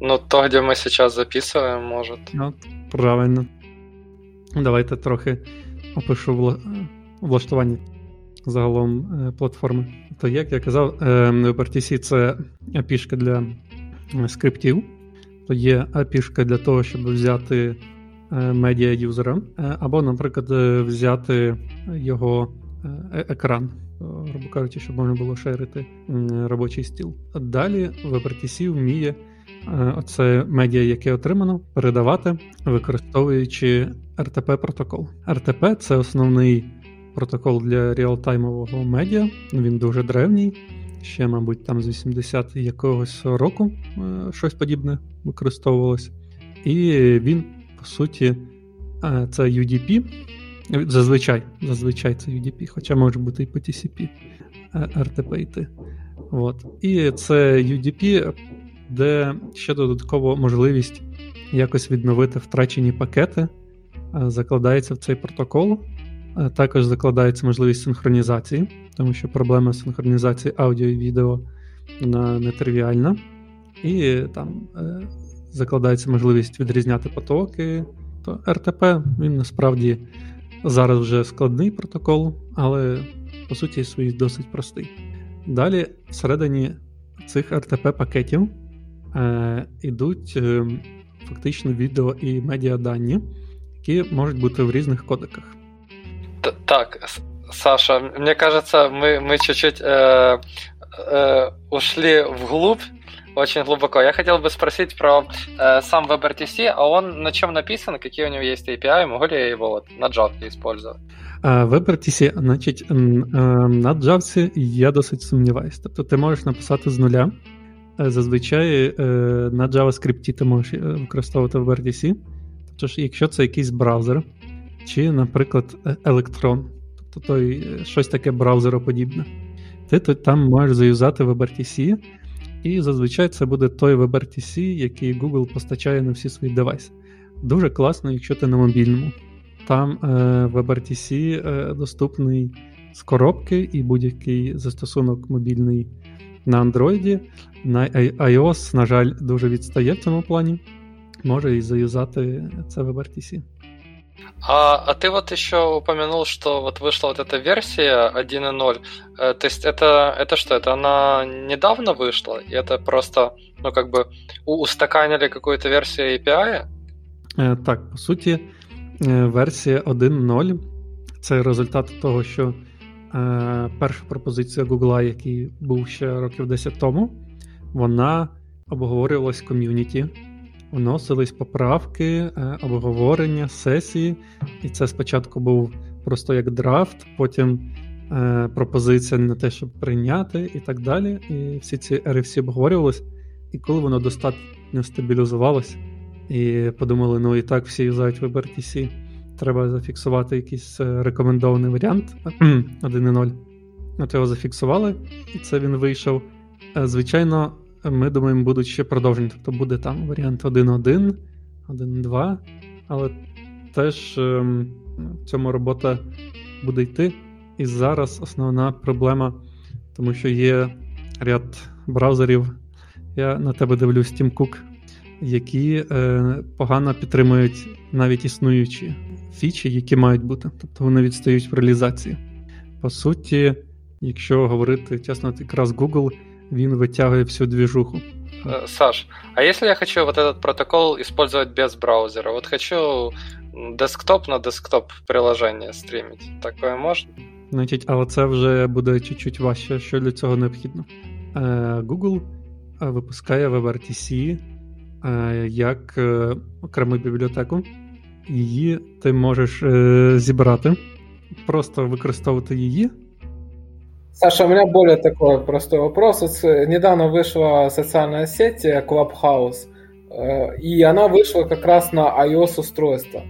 [SPEAKER 1] Ну, то, где мы сейчас записываем, может.
[SPEAKER 2] От, правильно. Давайте трохи опишу вла... влаштування загалом платформи. То, як я казав, WebRTC це API для скриптів. То є API для того, щоб взяти е, медіа юзера, е, або, наприклад, е, взяти його е, екран, е, грубо кажучи, щоб можна було шерити робочий стіл. Далі WebRTC вміє е, оце медіа, яке отримано, передавати, використовуючи RTP протокол. RTP це основний протокол для реалтаймового медіа. Він дуже древній, ще, мабуть, там з 80 якогось року е, щось подібне використовувалось. І він, по суті, е, це UDP. Зазвичай зазвичай це UDP, хоча може бути і по TCP RTP йти. От. І це UDP, де ще додатково можливість якось відновити втрачені пакети, закладається в цей протокол. Також закладається можливість синхронізації, тому що проблема синхронізації аудіо і відео вона нетривіальна. І там е, закладається можливість відрізняти потоки. То РТП він насправді зараз вже складний протокол, але по суті свій досить простий. Далі всередині цих РТП-пакетів е, ідуть е, фактично відео і медіадані, які можуть бути в різних кодеках.
[SPEAKER 1] Так, Саша, мне кажется, мы, мы чуть-чуть э, э, ушли вглубь, очень глубоко. Я хотел бы спросить про э, сам WebRTC, а он на чем написан, какие у него есть API, могу ли я его вот на Java использовать?
[SPEAKER 2] WebRTC, значить, на Java я досить сумніваюся. Тобто ти можеш написати з нуля. Зазвичай на JavaScript ти можеш використовувати WebRTC. Тобто, якщо це якийсь браузер, чи, наприклад, Electron, тобто той, щось таке браузероподібне, ти там можеш заюзати WebRTC, і зазвичай це буде той WebRTC, який Google постачає на всі свої девайси. Дуже класно, якщо ти на мобільному. Там е, WebRTC е, доступний з коробки і будь-який застосунок мобільний на Android. На iOS, на жаль, дуже відстає в цьому плані. Може і заюзати це WebRTC.
[SPEAKER 1] А, а ты вот еще упомянул, что вот вышла вот эта версия 1.0. Э, то есть это, это что? Это она недавно вышла? И это просто, ну, как бы устаканили какую-то версию API?
[SPEAKER 2] Е, так, по суті, е, версія 1.0 це результат того, що е, перша пропозиція Google, який був ще років 10 тому, вона обговорювалась в ком'юніті вносились поправки, е, обговорення, сесії, і це спочатку був просто як драфт, потім е, пропозиція на те, щоб прийняти, і так далі. І всі ці RFC обговорювалися. І коли воно достатньо стабілізувалось, і подумали, ну і так всі юзають WebRTC, треба зафіксувати якийсь е, рекомендований варіант 1.0. От його зафіксували, і це він вийшов. Звичайно, ми думаємо, будуть ще продовження. Тобто буде там варіант 1.1, 1.2, але теж ем, в цьому робота буде йти. І зараз основна проблема, тому що є ряд браузерів. Я на тебе дивлюсь, Tim Cook, які е, погано підтримують навіть існуючі фічі, які мають бути. Тобто вони відстають в реалізації. По суті, якщо говорити чесно, якраз Google він вытягивает всю движуху.
[SPEAKER 1] Э, Саш, а если я хочу вот этот протокол использовать без браузера? Вот хочу десктоп на десктоп приложення стримить. Такое можна?
[SPEAKER 2] Значить, але це вже буде чуть-чуть важче, що для цього необхідно. Е, Google е, випускає WebRTC е, як окрему бібліотеку. Її ти можеш зібрати, просто використовувати її.
[SPEAKER 4] Саша, у меня более такой простой вопрос. Недавно вышла социальная сеть э, Clubhouse, э, и она вышла как раз на iOS-устройство.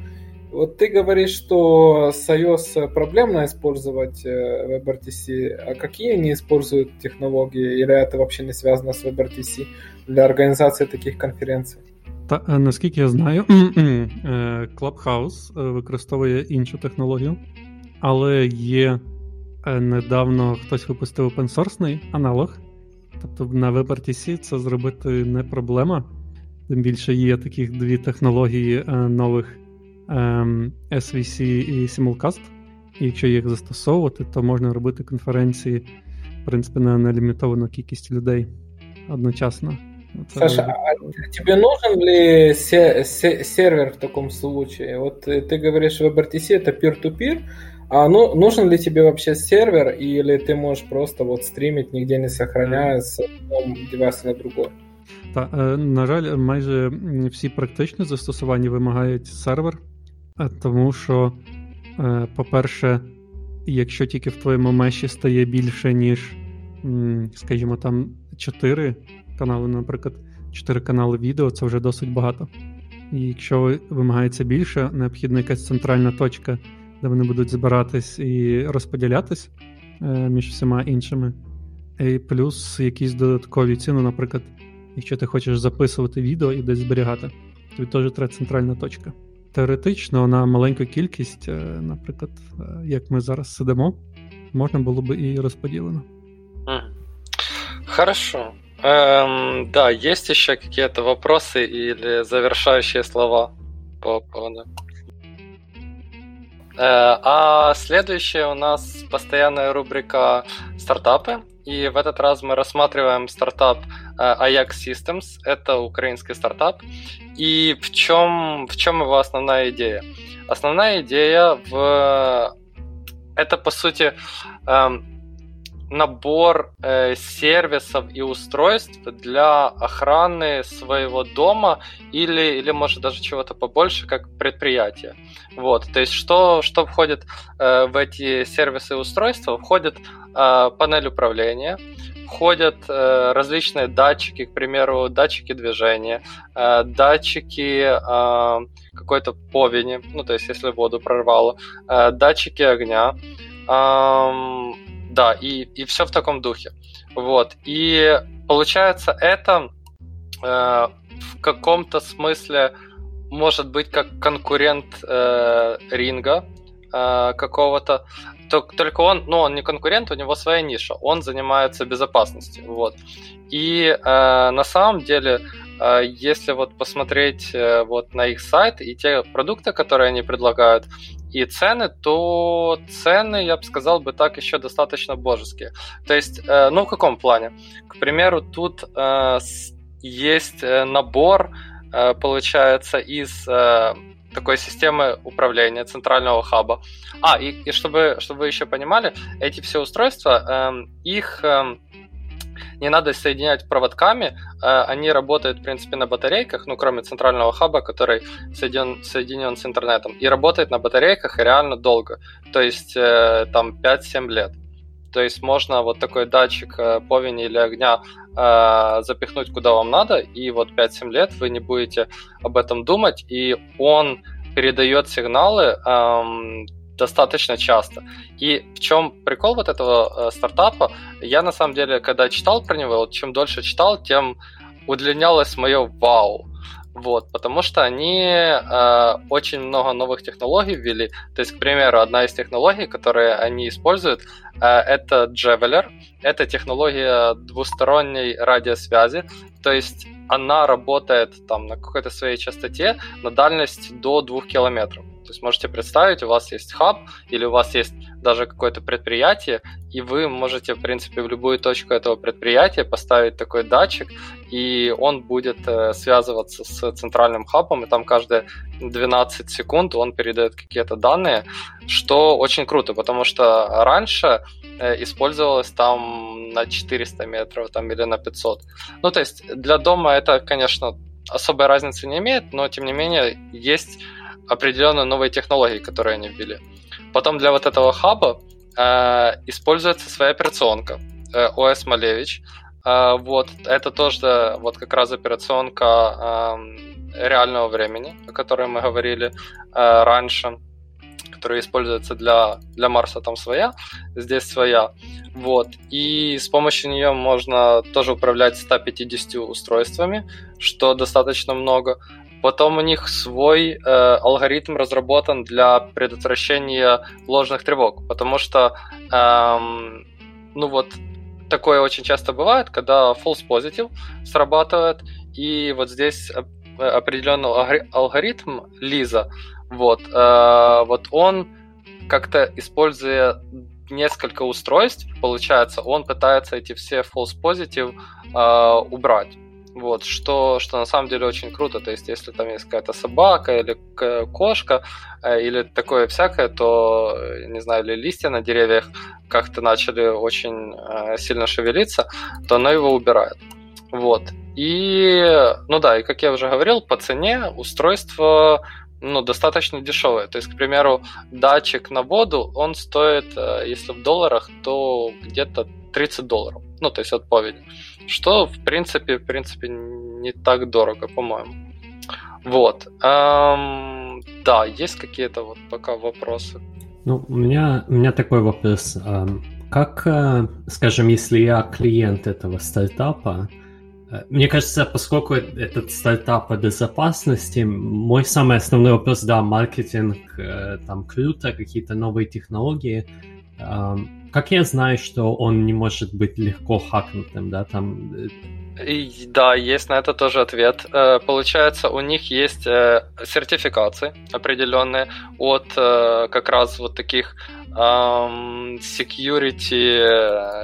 [SPEAKER 4] Вот ты говоришь, что с iOS проблемно использовать э, WebRTC, а какие они используют технологии, или это вообще не связано с WebRTC для организации таких конференций?
[SPEAKER 2] Та наскільки я знаю, Clubhouse використовує іншу технологію, але є Е, недавно хтось випустив open аналог. Тобто на WebRTC це зробити не проблема. Тим більше є таких дві технології е, нових ем, SVC і Simulcast. І якщо їх застосовувати, то можна робити конференції, в принципі, на нелімітовану кількість людей одночасно.
[SPEAKER 4] Это... Саша, а тебе нужен ли сервер в таком случае? Вот ты говоришь, WebRTC это peer-to-peer, а ну, нужен ли тебе вообще сервер, или ты можешь просто вот стримить, нигде не сохраняя с одного девайса на другой?
[SPEAKER 2] Так, на жаль, майже всі практичні застосування вимагають сервер, тому що, по-перше, якщо тільки в твоєму меші стає більше, ніж скажімо, там 4 канали, наприклад, 4 канали відео це вже досить багато. І якщо вимагається більше, необхідна якась центральна точка, де вони будуть збиратись і розподілятись е, між всіма іншими. І плюс якісь додаткові ціни, наприклад, якщо ти хочеш записувати відео і десь зберігати, тобі теж треба центральна точка. Теоретично на маленьку кількість, е, наприклад, е, як ми зараз сидимо, можна було би і розподілено.
[SPEAKER 1] Хорошо. Эм, да, есть еще какие-то вопросы или завершающие слова по поводу? Э, а следующая у нас постоянная рубрика стартапы. И в этот раз мы рассматриваем стартап э, Ajax Systems. Это украинский стартап. И в чем, в чем его основная идея? Основная идея в... Это, по сути, эм, набор э, сервисов и устройств для охраны своего дома или, или может даже чего-то побольше, как предприятие. Вот, то есть что, что входит э, в эти сервисы и устройства? Входит э, панель управления, входят э, различные датчики, к примеру, датчики движения, э, датчики э, какой-то повени, ну то есть если воду прорвало, э, датчики огня, э, да, и, и все в таком духе. Вот. И получается, это э, в каком-то смысле может быть как конкурент э, ринга э, какого-то. Только он, ну, он не конкурент, у него своя ниша. Он занимается безопасностью. Вот. И э, на самом деле, если вот посмотреть э, вот на их сайт и те продукты, которые они предлагают, и цены, то цены, я бы сказал бы так, еще достаточно божеские. То есть, э, ну, в каком плане? К примеру, тут э, есть набор, получается, из такой системы управления центрального хаба. А, и, и чтобы, чтобы вы еще понимали, эти все устройства, э, их... Э, не надо соединять проводками, э, они работают, в принципе, на батарейках, ну, кроме центрального хаба, который соединен, соединен с интернетом, и работает на батарейках реально долго, то есть э, там 5-7 лет. То есть можно вот такой датчик э, повени или огня запихнуть куда вам надо, и вот 5-7 лет вы не будете об этом думать, и он передает сигналы эм, достаточно часто. И в чем прикол вот этого э, стартапа? Я на самом деле, когда читал про него, вот чем дольше читал, тем удлинялось мое вау. Вот, потому что они э, очень много новых технологий ввели. То есть, к примеру, одна из технологий, которые они используют, э, это Javeler. Это технология двусторонней радиосвязи. То есть она работает там на какой-то своей частоте на дальность до 2 километров. То есть можете представить, у вас есть хаб или у вас есть даже какое-то предприятие, и вы можете, в принципе, в любую точку этого предприятия поставить такой датчик, и он будет э, связываться с центральным хабом, и там каждые 12 секунд он передает какие-то данные, что очень круто, потому что раньше э, использовалось там на 400 метров там, или на 500. Ну, то есть для дома это, конечно, особой разницы не имеет, но тем не менее есть определенные новые технологии, которые они ввели. Потом для вот этого хаба э, используется своя операционка э, OS Malevich. Э, вот, это тоже вот как раз операционка э, реального времени, о которой мы говорили э, раньше, которая используется для, для Марса там своя, здесь своя. Вот. И с помощью нее можно тоже управлять 150 устройствами, что достаточно много. Потом у них свой э, алгоритм разработан для предотвращения ложных тревог, потому что, эм, ну вот, такое очень часто бывает, когда false positive срабатывает, и вот здесь определенный алгоритм Лиза, вот, э, вот он как-то используя несколько устройств, получается, он пытается эти все false positive э, убрать. Вот, что, что на самом деле очень круто. То есть, если там есть какая-то собака или кошка, э, или такое всякое, то, не знаю, или листья на деревьях как-то начали очень э, сильно шевелиться, то оно его убирает. Вот. И, ну да, и как я уже говорил, по цене устройство ну, достаточно дешевое. То есть, к примеру, датчик на воду, он стоит, э, если в долларах, то где-то 30 долларов ну, то есть отповеди, что, в принципе, в принципе, не так дорого, по-моему. Вот. Эм, да, есть какие-то вот пока вопросы?
[SPEAKER 3] Ну, у меня, у меня такой вопрос. Как, э, скажем, если я клиент этого стартапа, э, мне кажется, поскольку этот стартап по безопасности, мой самый основной вопрос, да, маркетинг, э, там круто, какие-то новые технологии. Как я знаю, что он не может быть легко хакнутым, да, там
[SPEAKER 1] и, да, есть на это тоже ответ. Э, получается, у них есть э, сертификации определенные от э, как раз вот таких security,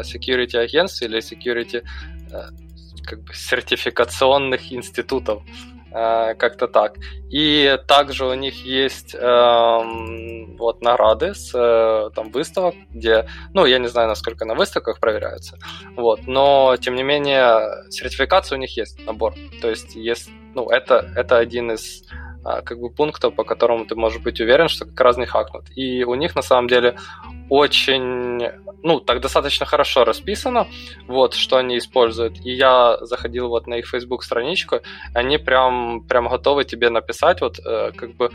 [SPEAKER 1] security агентств или security как бы сертификационных институтов. Э, как-то так. И также у них есть э, вот награды с э, там выставок, где, ну, я не знаю, насколько на выставках проверяются, вот, но тем не менее сертификация у них есть, набор. То есть есть, ну, это, это один из как бы пунктов, по которому ты можешь быть уверен, что как раз не хакнут. И у них на самом деле очень, ну, так достаточно хорошо расписано, вот, что они используют. И я заходил вот на их Facebook страничку, они прям, прям готовы тебе написать, вот, э, как бы,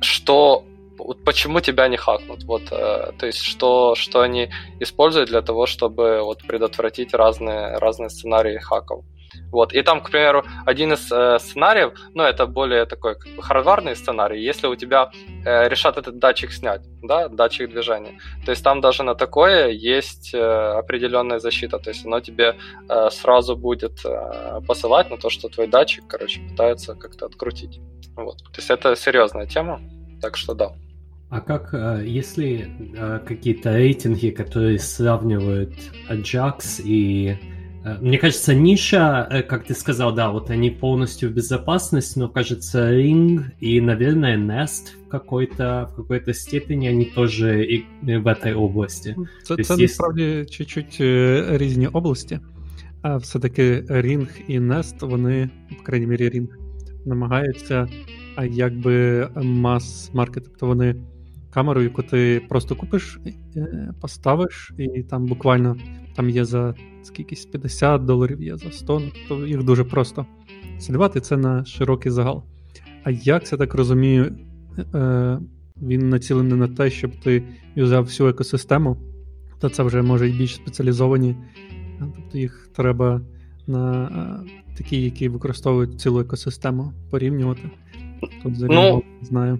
[SPEAKER 1] что вот почему тебя не хакнут, вот, э, то есть что, что они используют для того, чтобы вот предотвратить разные, разные сценарии хаков. Вот. И там, к примеру, один из э, сценариев, ну, это более такой как бы, хардварный сценарий, если у тебя э, решат этот датчик снять, да, датчик движения, то есть там даже на такое есть э, определенная защита, то есть оно тебе э, сразу будет э, посылать на то, что твой датчик, короче, пытается как-то открутить. Вот. То есть это серьезная тема, так что да.
[SPEAKER 3] А как, э, если э, какие-то рейтинги, которые сравнивают Ajax и мне кажется, ниша, э, как ты сказал, да, вот они полностью в безопасности, но, кажется, Ring и, наверное, Nest в какой-то в какой-то степени они тоже і в этой області.
[SPEAKER 2] Це, це насправді чуть-чуть різні області. А все-таки Ring і Nest, вони, по крайній мірі, Ring, намагаються якби мас-маркет. Тобто вони камеру, яку ти просто купиш, поставиш, і там буквально там є за скількись 50 доларів, є за 100, то їх дуже просто слідувати це на широкий загал. А як це так розумію, е, він націлений на те, щоб ти взяв всю екосистему, то це вже може й більш спеціалізовані, тобто їх треба на е, такі, які використовують цілу екосистему, порівнювати.
[SPEAKER 1] Тут ну, знаю.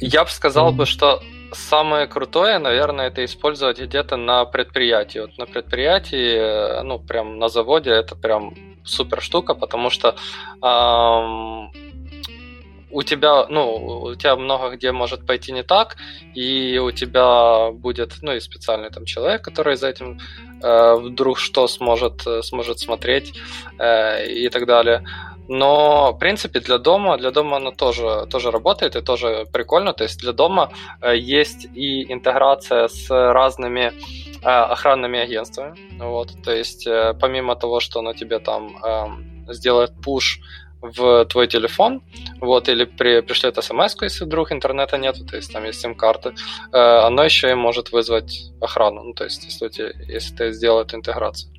[SPEAKER 1] Я бы сказал бы, что самое крутое, наверное, это использовать где-то на предприятии. Вот на предприятии, э, ну, прям на заводе, это прям супер штука, потому что эм, у тебя, ну, у тебя много где может пойти не так, и у тебя будет, ну, и специальный там человек, который за этим э, вдруг что сможет, э, сможет смотреть э, и так далее. Но, в принципе, для дома, для дома оно тоже, тоже работает и тоже прикольно. То есть для дома э, есть и интеграция с разными э, охранными агентствами. Вот. То есть э, помимо того, что оно тебе там э, сделает пуш в твой телефон, вот, или при, пришлет смс если вдруг интернета нету, то есть там есть сим-карты, э, оно еще и может вызвать охрану, ну, то есть если, если ты сделал эту интеграцию.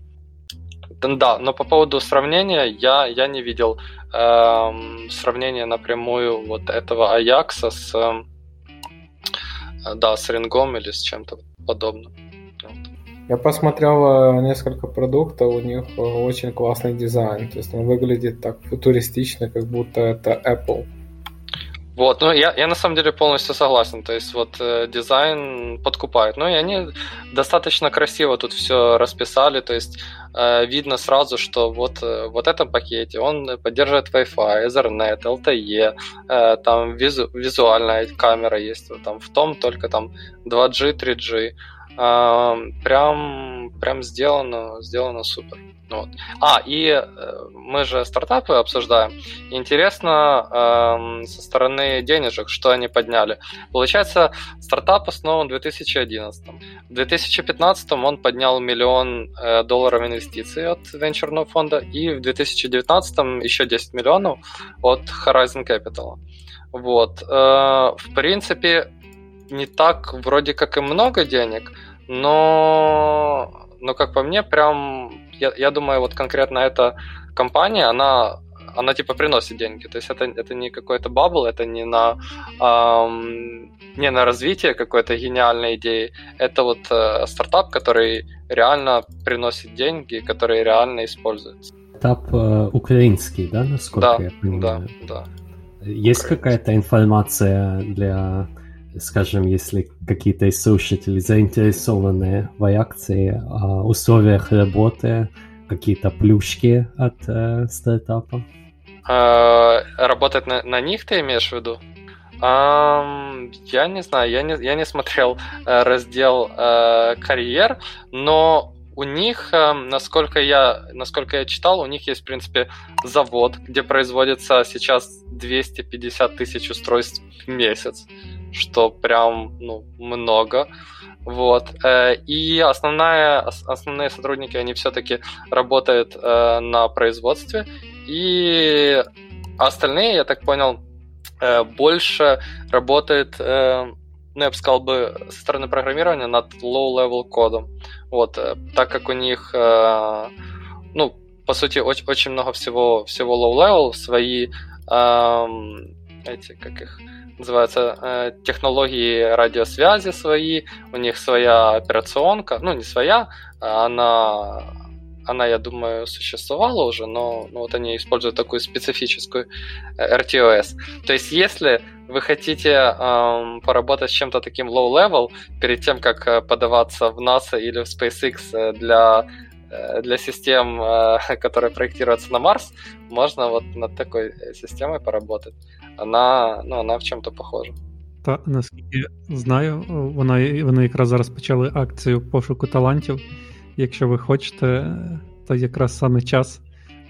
[SPEAKER 1] Да, но по поводу сравнения я, я не видел эм, сравнения напрямую вот этого Аякса с, э, да, с Рингом или с чем-то подобным.
[SPEAKER 4] Я посмотрел э, несколько продуктов, у них э, очень классный дизайн, то есть он выглядит так футуристично, как будто это Apple.
[SPEAKER 1] Вот, ну я, я на самом деле полностью согласен. То есть вот э, дизайн подкупает. Ну и они достаточно красиво тут все расписали. То есть э, видно сразу, что вот, э, вот этом пакете он поддерживает Wi-Fi, Ethernet, LTE, э, там визу, визуальная камера есть, там в том только там 2G, 3G. Прям, прям сделано, сделано супер. Вот. А, и э, мы же стартапы обсуждаем. Интересно со стороны денежек, что они подняли. Получается, стартап основан в 2011. В 2015 он поднял миллион э, долларов инвестиций от венчурного фонда, и в 2019 еще 10 миллионов от Horizon Capital. Вот. Э, в принципе, не так вроде как и много денег, но, но как по мне, прям я, я думаю, вот конкретно эта компания, она она типа приносит деньги. То есть это, это не какой-то бабл, это не на, эм, не на развитие какой-то гениальной идеи. Это вот э, стартап, который реально приносит деньги, который реально используется.
[SPEAKER 3] Стартап э, украинский, да, насколько
[SPEAKER 1] да,
[SPEAKER 3] я понимаю?
[SPEAKER 1] Да, да.
[SPEAKER 3] Есть какая-то информация для, скажем, если какие-то слушатели заинтересованы в акции, о условиях работы, какие-то плюшки от э, стартапа?
[SPEAKER 1] Э, работать на, на них ты имеешь в виду? Um, я не знаю, я не, я не смотрел э, раздел э, карьер, но у них, э, насколько я, насколько я читал, у них есть, в принципе, завод, где производится сейчас 250 тысяч устройств в месяц, что прям ну, много. Вот. Э, и основная, основные сотрудники, они все-таки работают э, на производстве, и остальные, я так понял, э, больше работает, э, ну, я бы сказал бы, со стороны программирования над low-level кодом. Вот, так как у них, ну, по сути, очень, очень много всего, всего low-level, свои эм, эти, как их называются, технологии радиосвязи свои, у них своя операционка, ну, не своя, а она она, я думаю, существовала уже, но ну, вот они используют такую специфическую RTOS. То есть, если вы хотите эм, поработать с чем-то таким low-level, перед тем, как э, подаваться в NASA или в SpaceX э, для, э, для систем, которые проектируются на Марс, можно вот над такой системой поработать. Она, ну, она в чем-то похожа.
[SPEAKER 2] Та наскільки знаю, вона вони якраз зараз почали акцію пошуку талантів. Якщо ви хочете, то якраз саме час,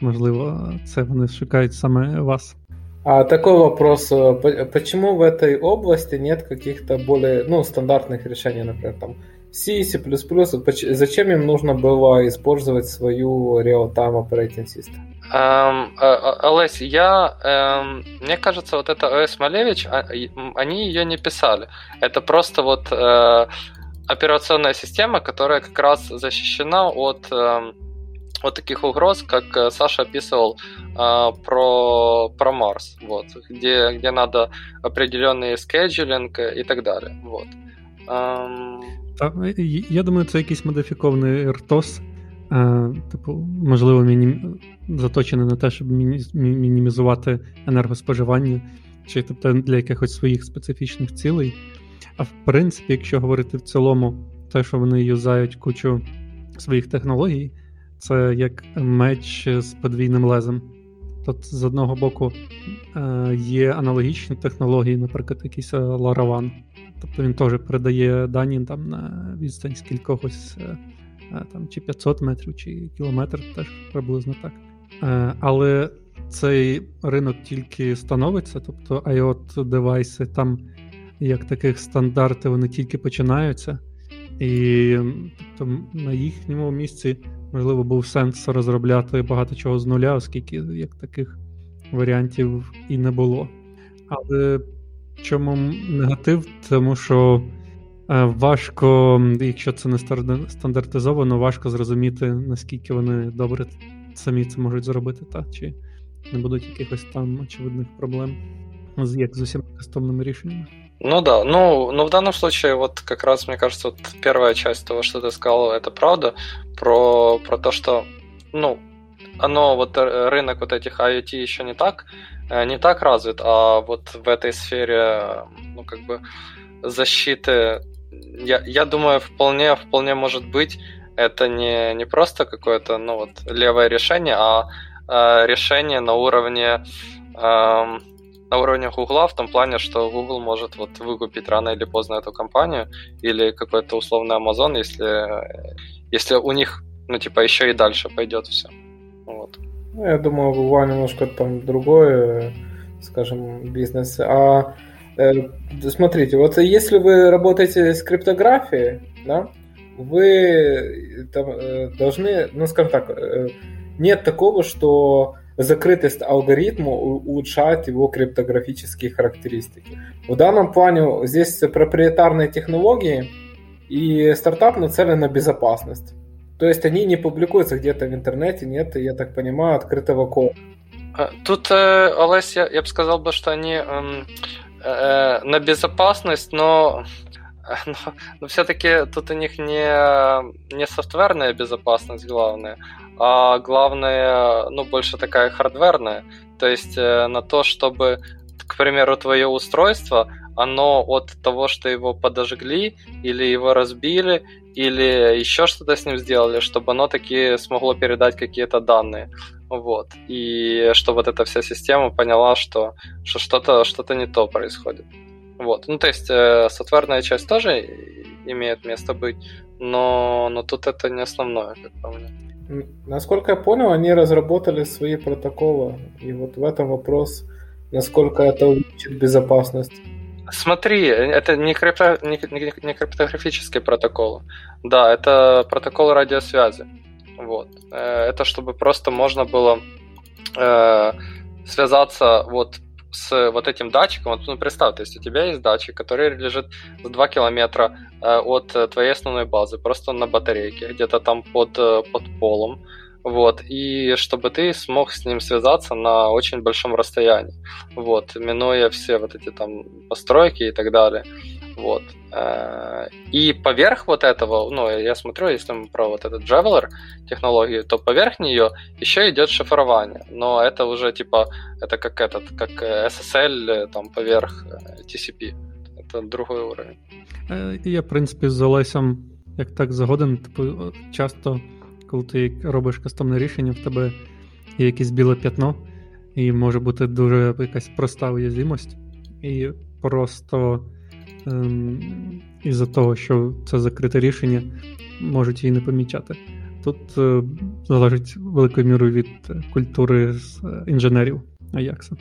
[SPEAKER 2] можливо, це вони шукають саме вас.
[SPEAKER 4] А такой вопрос, почему в этой области нет каких-то более, ну, стандартных решений, например, там C, C++, зачем им нужно было использовать свою real-time operating system?
[SPEAKER 1] Um, Олесь, я, um, мне кажется, вот это OS Малевич, они ее не писали. Это просто вот uh, операционная система, которая как раз защищена от, э, от таких угроз, как э, Саша описывал э, про, про Марс, вот, где, где надо определенный скеджулінг и так далее. Вот.
[SPEAKER 2] Та, я думаю, це якийсь модифікований RTOS, е, типу, можливо, мінім... заточений на те, щоб міні... мінімізувати енергоспоживання, чи тобто для якихось своїх специфічних цілей. А в принципі, якщо говорити в цілому, те, що вони юзають кучу своїх технологій, це як меч з подвійним лезом. Тобто, з одного боку, е, є аналогічні технології, наприклад, якийсь Laravan. Тобто він теж передає дані там на відстань з кількох ось е, е, там, чи 500 метрів, чи кілометр, теж приблизно так. Але цей ринок тільки становиться, тобто IoT девайси там як таких стандартів вони тільки починаються, і тобто, на їхньому місці, можливо, був сенс розробляти багато чого з нуля, оскільки як таких варіантів і не було. Але чому негатив? Тому що е, важко, якщо це не стандартизовано, важко зрозуміти, наскільки вони добре самі це можуть зробити, та чи не будуть якихось там очевидних проблем, як з усіма кастомними рішеннями.
[SPEAKER 1] Ну да, ну, ну в данном случае вот как раз, мне кажется, вот первая часть того, что ты сказал, это правда, про, про то, что, ну, оно, вот рынок вот этих IoT еще не так, э, не так развит, а вот в этой сфере, ну, как бы, защиты, я, я думаю, вполне, вполне может быть, это не, не просто какое-то, ну, вот, левое решение, а, а решение на уровне э, на уровне Гугла в том плане, что Google может вот выкупить рано или поздно эту компанию или какой-то условный Amazon, если, если у них, ну, типа, еще и дальше пойдет все. Вот.
[SPEAKER 4] Ну, я думаю, Google немножко там другой, скажем, бизнес. А э, смотрите, вот если вы работаете с криптографией, да, вы там, э, должны, ну, скажем так, э, нет такого, что закрытость алгоритма улучшает его криптографические характеристики. В данном плане здесь проприетарные технологии, и стартап нацелен на безопасность. То есть они не публикуются где-то в интернете, нет, я так понимаю, открытого кода.
[SPEAKER 1] Э, тут, э, Олесь, я, я бы сказал, бы, что они э, на безопасность, но, но, но все-таки тут у них не, не софтверная безопасность главная, а главное, ну, больше такая хардверная. То есть э, на то, чтобы, к примеру, твое устройство, оно от того, что его подожгли, или его разбили, или еще что-то с ним сделали, чтобы оно таки смогло передать какие-то данные. Вот. И чтобы вот эта вся система поняла, что, что что-то что не то происходит. Вот. Ну, то есть, э, софтверная часть тоже имеет место быть, но, но тут это не основное, как по мне.
[SPEAKER 4] Насколько я понял, они разработали свои протоколы, и вот в этом вопрос, насколько это увеличит безопасность.
[SPEAKER 1] Смотри, это не, крипто, не, не, не криптографические протоколы. Да, это протокол радиосвязи. Вот. Э, это чтобы просто можно было э, связаться вот с вот этим датчиком. Вот, ну, представь, то есть у тебя есть датчик, который лежит за 2 километра э, от твоей основной базы, просто на батарейке, где-то там под, э, под полом. Вот, и чтобы ты смог с ним связаться на очень большом расстоянии, вот, минуя все вот эти там постройки и так далее. Вот. Э, и поверх вот этого, ну, я смотрю, если мы про вот этот Javeler технологию, то поверх нее еще идет шифрование. Но это уже типа, это как этот, как SSL э, там поверх э, TCP. Это другой уровень.
[SPEAKER 2] Я, в принципі, з Олесем як так згоден, типу, часто, коли ти робиш кастомне рішення, в тебе є якесь біле п'ятно, і може бути дуже якась проста уязвимость. І просто ем, із-за того, що це закрите рішення, можуть її не помічати. Тут е, залежить великою мірою від культури з інженерів Аякса.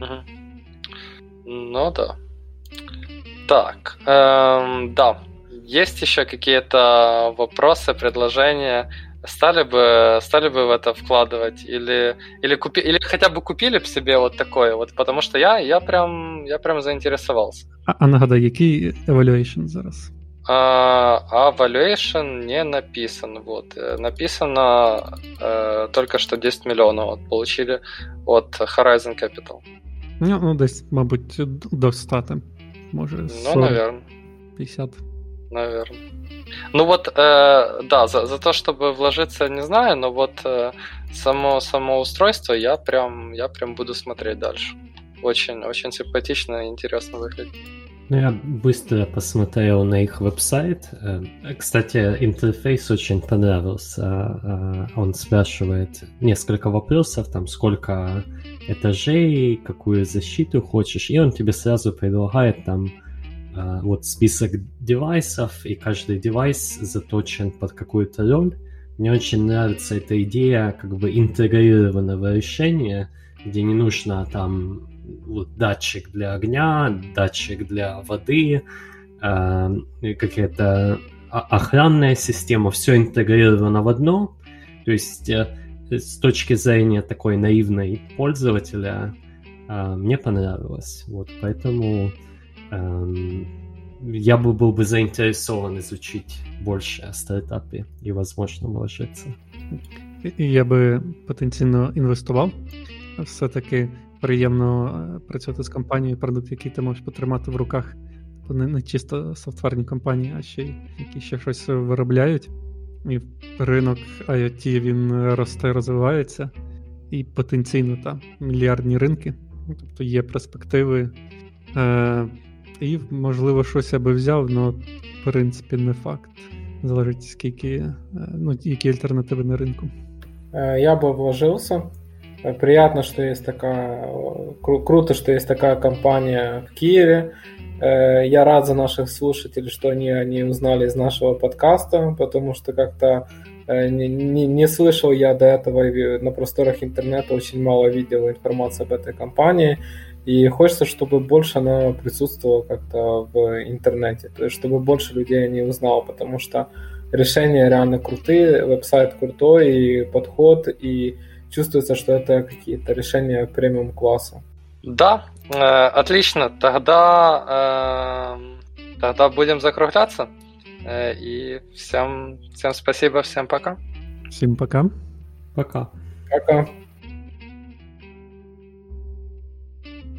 [SPEAKER 1] Угу. Ну да. Так, эм, да. Есть еще какие-то вопросы, предложения? Стали бы, стали бы в это вкладывать или, или, купи, или хотя бы купили бы себе вот такое, вот, потому что я, я, прям, я прям заинтересовался.
[SPEAKER 2] А, а нагадай, який evaluation зараз?
[SPEAKER 1] А, evaluation не написан. Вот. Э, написано э, только что 10 миллионов вот, получили от Horizon Capital.
[SPEAKER 2] Ну, ну десь, мабуть, до 100, може, 40,
[SPEAKER 1] Ну, наверное.
[SPEAKER 2] 50.
[SPEAKER 1] Наверное. Ну вот, э, да, за, за то, чтобы вложиться, не знаю, но вот э, само, само устройство я прям, я прям буду смотреть дальше. Очень, очень симпатично и интересно выглядит.
[SPEAKER 3] Ну, я быстро посмотрел на их веб-сайт. Э, кстати, интерфейс очень понравился. Он спрашивает несколько вопросов, там, сколько этажей, какую защиту хочешь, и он тебе сразу предлагает там вот список девайсов, и каждый девайс заточен под какую-то роль. Мне очень нравится эта идея как бы интегрированного решения, где не нужно там вот, датчик для огня, датчик для воды, э, какая-то охранная система, все интегрировано в одно. То есть э, с точки зрения такой наивной пользователя э, мне понравилось. Вот поэтому я бы был бы заинтересован изучить больше о стартапі і, возможно, вложитися.
[SPEAKER 2] Я би потенційно інвестував. Все-таки приємно е, працювати з компанією, продукт, який ти можеш потримати в руках. Не, не чисто софтварні компанії, а ще й які ще щось виробляють. І ринок IoT він росте, розвивається, і потенційно там мільярдні ринки. Тобто є перспективи. Е, і, можливо, щось я би взяв, але в принципі не факт. Залежить, скільки, ну, які альтернативи на ринку.
[SPEAKER 4] Я бы вложился. Приятно, что есть такая... Кру- круто, что есть такая компания в Киеве. Я рад за наших слушателей, что они, они узнали из нашего подкаста, потому что как-то не, не, не слышал я до этого на просторах интернета, очень мало видел информации об этой компании. И хочется, чтобы больше она присутствовала как-то в интернете, то есть чтобы больше людей не узнало, потому что решения реально крутые, веб-сайт крутой, и подход, и чувствуется, что это какие-то решения премиум класса.
[SPEAKER 1] Да, э, отлично. Тогда, э, тогда будем закругляться. Э, и всем, всем спасибо, всем пока.
[SPEAKER 2] Всем пока.
[SPEAKER 3] Пока.
[SPEAKER 4] Пока.